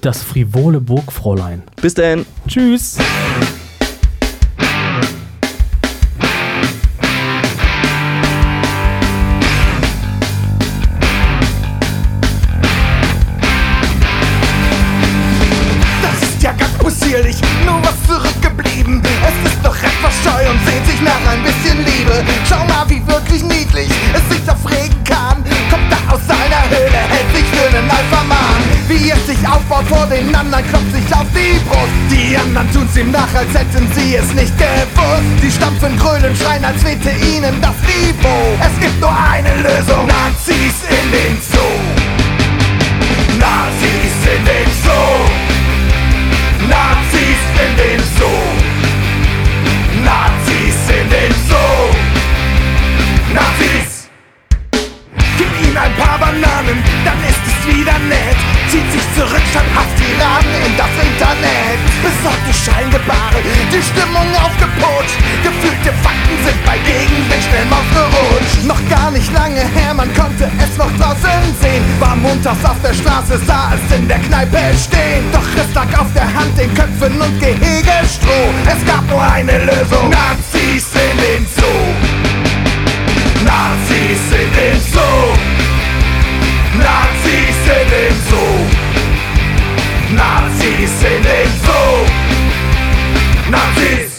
S1: Das frivole Burgfräulein.
S2: Bis dann.
S1: Tschüss.
S4: Stampfen, grölen, schreien, als fehlte ihnen das Niveau. Es gibt nur eine Lösung: Nazis Internet. Besorgte Scheingebare, die Stimmung aufgeputscht. Gefühlte Fakten sind bei Gegenwind schnell ausgerutscht. Noch gar nicht lange her, man konnte es noch draußen sehen. War montags auf der Straße, sah es in der Kneipe stehen. Doch es lag auf der Hand, den Köpfen und Gehege-Stroh. Es gab nur eine Lösung: Nazis in den Zoo. Nazis in den Zoo. Nazis in den Zoo. Nazis in den Zoo. Nazis.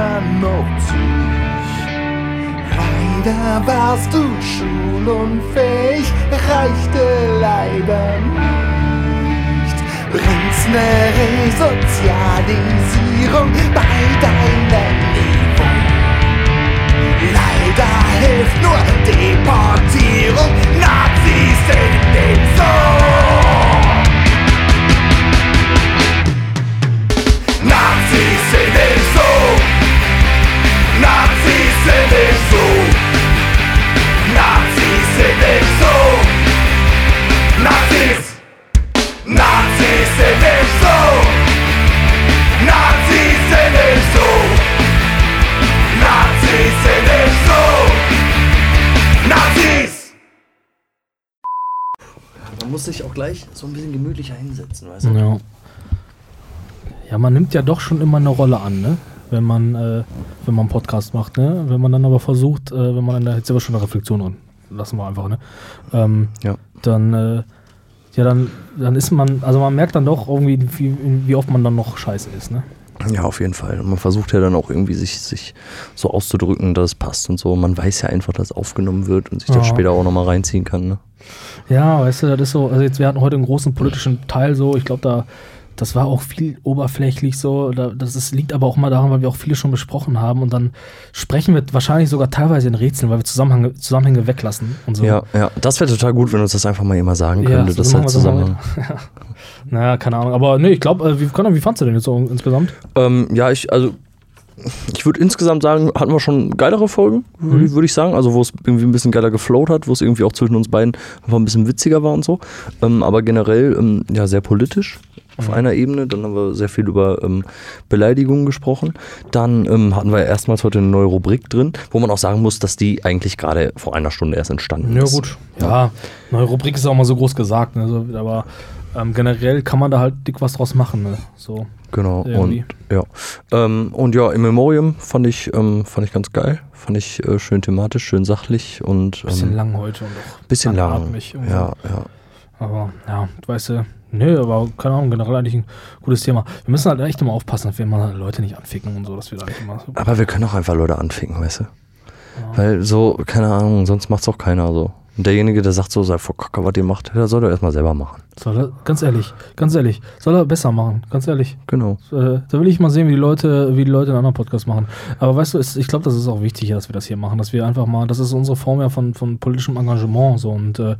S4: Man noch sich. Leider warst du schulunfähig, reichte leider nicht. Bringt's ne Resozialisierung bei deinem Niveau? Leider hilft nur Deportierung, Nazis in den Zoo. Nazis in den Zoo. Nazis in den Zoo. Nazis in den Zoo. Nazis. Nazis in den Zoo. Nazis in den Zoo. Nazis in den Zoo. Nazis.
S2: Man muss sich auch gleich so ein bisschen gemütlicher hinsetzen, weißt du?
S1: Ja. Ja, man nimmt ja doch schon immer eine Rolle an, ne? Wenn man, äh, wenn man einen Podcast macht, ne? Wenn man dann aber versucht, äh, wenn man dann da jetzt aber schon eine Reflexion drin, lassen wir einfach, ne? Ähm,
S2: Ja.
S1: Dann, äh, ja, dann, dann ist man, also man merkt dann doch irgendwie, wie, wie oft man dann noch scheiße ist, ne?
S2: Ja, auf jeden Fall. Und man versucht ja dann auch irgendwie sich, sich so auszudrücken, dass es passt und so. Man weiß ja einfach, dass aufgenommen wird und sich das
S1: Ja.
S2: später auch nochmal reinziehen kann. Ne?
S1: Ja, weißt du, das ist so, also jetzt, wir hatten heute einen großen politischen Teil so, ich glaube, da, das war auch viel oberflächlich so, da, das ist, liegt aber auch mal daran, weil wir auch viele schon besprochen haben und dann sprechen wir wahrscheinlich sogar teilweise in Rätseln, weil wir Zusammenhänge, Zusammenhänge weglassen und so.
S2: Ja, ja. Das wäre total gut, wenn uns das einfach mal jemand sagen
S1: Ja,
S2: könnte.
S1: so
S2: das halt zusammen.
S1: Ja. Naja, keine Ahnung. Aber nee, ich glaube, äh, wie, wie fandst du denn jetzt so insgesamt?
S2: Ähm, ja, ich, also ich würde insgesamt sagen, hatten wir schon geilere Folgen, würde
S1: Mhm.
S2: würd ich sagen. Also wo es irgendwie ein bisschen geiler geflowt hat, wo es irgendwie auch zwischen uns beiden einfach ein bisschen witziger war und so. Ähm, aber generell ähm, ja sehr politisch auf
S1: Mhm.
S2: einer Ebene. Dann haben wir sehr viel über ähm, Beleidigungen gesprochen. Dann ähm, hatten wir erstmals heute eine neue Rubrik drin, wo man auch sagen muss, dass die eigentlich gerade vor einer Stunde erst entstanden
S1: Ja,
S2: ist.
S1: gut. Ja, neue Rubrik ist auch mal so groß gesagt, ne? so, aber ähm, generell kann man da halt dick was draus machen. Ne? So.
S2: Genau.
S1: Irgendwie.
S2: Und ja. Ähm, und ja, im Memoriam fand ich, ähm, fand ich ganz geil. Fand ich äh, schön thematisch, schön sachlich und
S1: Bisschen
S2: ähm,
S1: lang heute und auch
S2: bisschen lang. Ja, ja.
S1: Aber ja, weißt du, nö, aber keine Ahnung, generell eigentlich ein gutes Thema. Wir müssen halt echt immer aufpassen, dass wir mal Leute nicht anficken und so, dass wir da nicht immer so.
S2: Aber wir können auch einfach Leute anficken, weißt du? Weil so, keine Ahnung, sonst macht's auch keiner so. Und derjenige, der sagt so, sei vor Kacke, was ihr macht, der soll doch erstmal selber machen.
S1: Soll er, ganz ehrlich, ganz ehrlich, soll er besser machen, ganz ehrlich.
S2: Genau.
S1: Äh, da will ich mal sehen, wie die Leute, wie die Leute einen anderen Podcast machen. Aber weißt du, ich glaube, das ist auch wichtig, dass wir das hier machen, dass wir einfach mal, das ist unsere Form ja von, von politischem Engagement so und äh,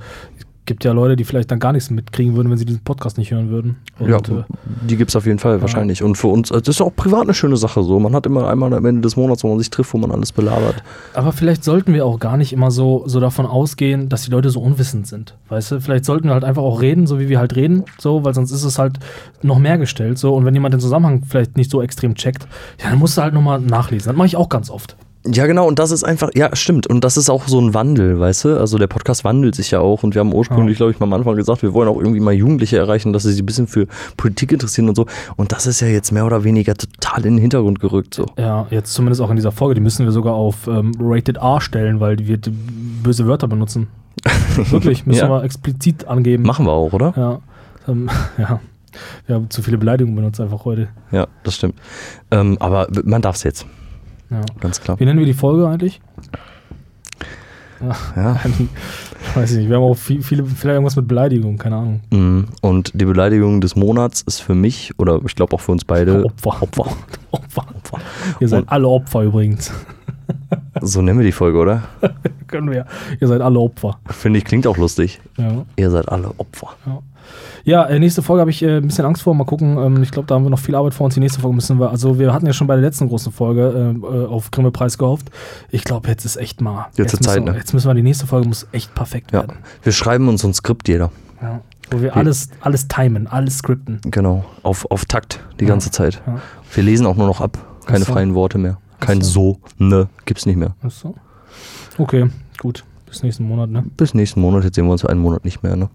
S1: gibt ja Leute, die vielleicht dann gar nichts mitkriegen würden, wenn sie diesen Podcast nicht hören würden. Und,
S2: ja,
S1: äh,
S2: die gibt's auf jeden Fall, wahrscheinlich. Und für uns, das ist auch privat eine schöne Sache so. Man hat immer einmal am Ende des Monats, wo man sich trifft, wo man alles belabert.
S1: Aber vielleicht sollten wir auch gar nicht immer so, so davon ausgehen, dass die Leute so unwissend sind. Weißt du, vielleicht sollten wir halt einfach auch reden, so wie wir halt reden, so, weil sonst ist es halt noch mehr gestellt. So, und wenn jemand den Zusammenhang vielleicht nicht so extrem checkt, ja, dann musst du halt nochmal nachlesen. Das mache ich auch ganz oft.
S2: Ja, genau, und das ist einfach, ja, stimmt. Und das ist auch so ein Wandel, weißt du? Also der Podcast wandelt sich ja auch und wir haben ursprünglich, glaube ich, mal am Anfang gesagt, wir wollen auch irgendwie mal Jugendliche erreichen, dass sie sich ein bisschen für Politik interessieren und so. Und das ist ja jetzt mehr oder weniger total in den Hintergrund gerückt, so.
S1: Ja, jetzt zumindest auch in dieser Folge. Die müssen wir sogar auf ähm, Rated R stellen, weil die wir die böse Wörter benutzen. Wirklich, müssen
S2: Ja.
S1: wir explizit angeben.
S2: Machen wir auch, oder?
S1: Ja. Ähm, ja. Wir haben zu viele Beleidigungen benutzt einfach heute.
S2: Ja, das stimmt. Ähm, aber man darf es jetzt,
S1: Ja.
S2: ganz klar.
S1: Wie nennen wir die Folge eigentlich?
S2: Ja.
S1: Weiß ich nicht. Wir haben auch viel, viele, vielleicht irgendwas mit Beleidigung, keine Ahnung.
S2: Mhm. Und die Beleidigung des Monats ist für mich, oder ich glaube auch für uns beide,
S1: Opfer.
S2: Opfer.
S1: Opfer. Ihr seid
S2: Und-
S1: alle Opfer übrigens.
S2: So nennen wir die Folge, oder?
S1: Können wir. Ihr seid alle Opfer.
S2: Finde ich, klingt auch lustig.
S1: Ja.
S2: Ihr seid alle Opfer.
S1: Ja, äh, nächste Folge habe ich äh, ein bisschen Angst vor. Mal gucken. Ähm, ich glaube, da haben wir noch viel Arbeit vor uns. Die nächste Folge müssen wir. Also, wir hatten ja schon bei der letzten großen Folge äh, äh, auf Grimme-Preis gehofft. Ich glaube, jetzt ist echt mal.
S2: Jetzt ist
S1: müssen,
S2: Zeit,
S1: wir-
S2: ne?
S1: Jetzt müssen wir, die nächste Folge muss echt perfekt
S2: Ja.
S1: werden.
S2: Wir schreiben uns ein Skript jeder.
S1: Ja. Wo wir alles, alles timen, alles skripten.
S2: Genau. Auf, auf Takt die
S1: Ja.
S2: ganze Zeit.
S1: Ja.
S2: Wir lesen auch nur noch ab. Keine
S1: so.
S2: freien Worte mehr. Kein
S1: Ach
S2: so, ne, gibt's nicht mehr.
S1: Ach so. Okay, gut. Bis nächsten Monat, ne?
S2: Bis nächsten Monat. Jetzt sehen wir uns einen Monat nicht mehr, ne?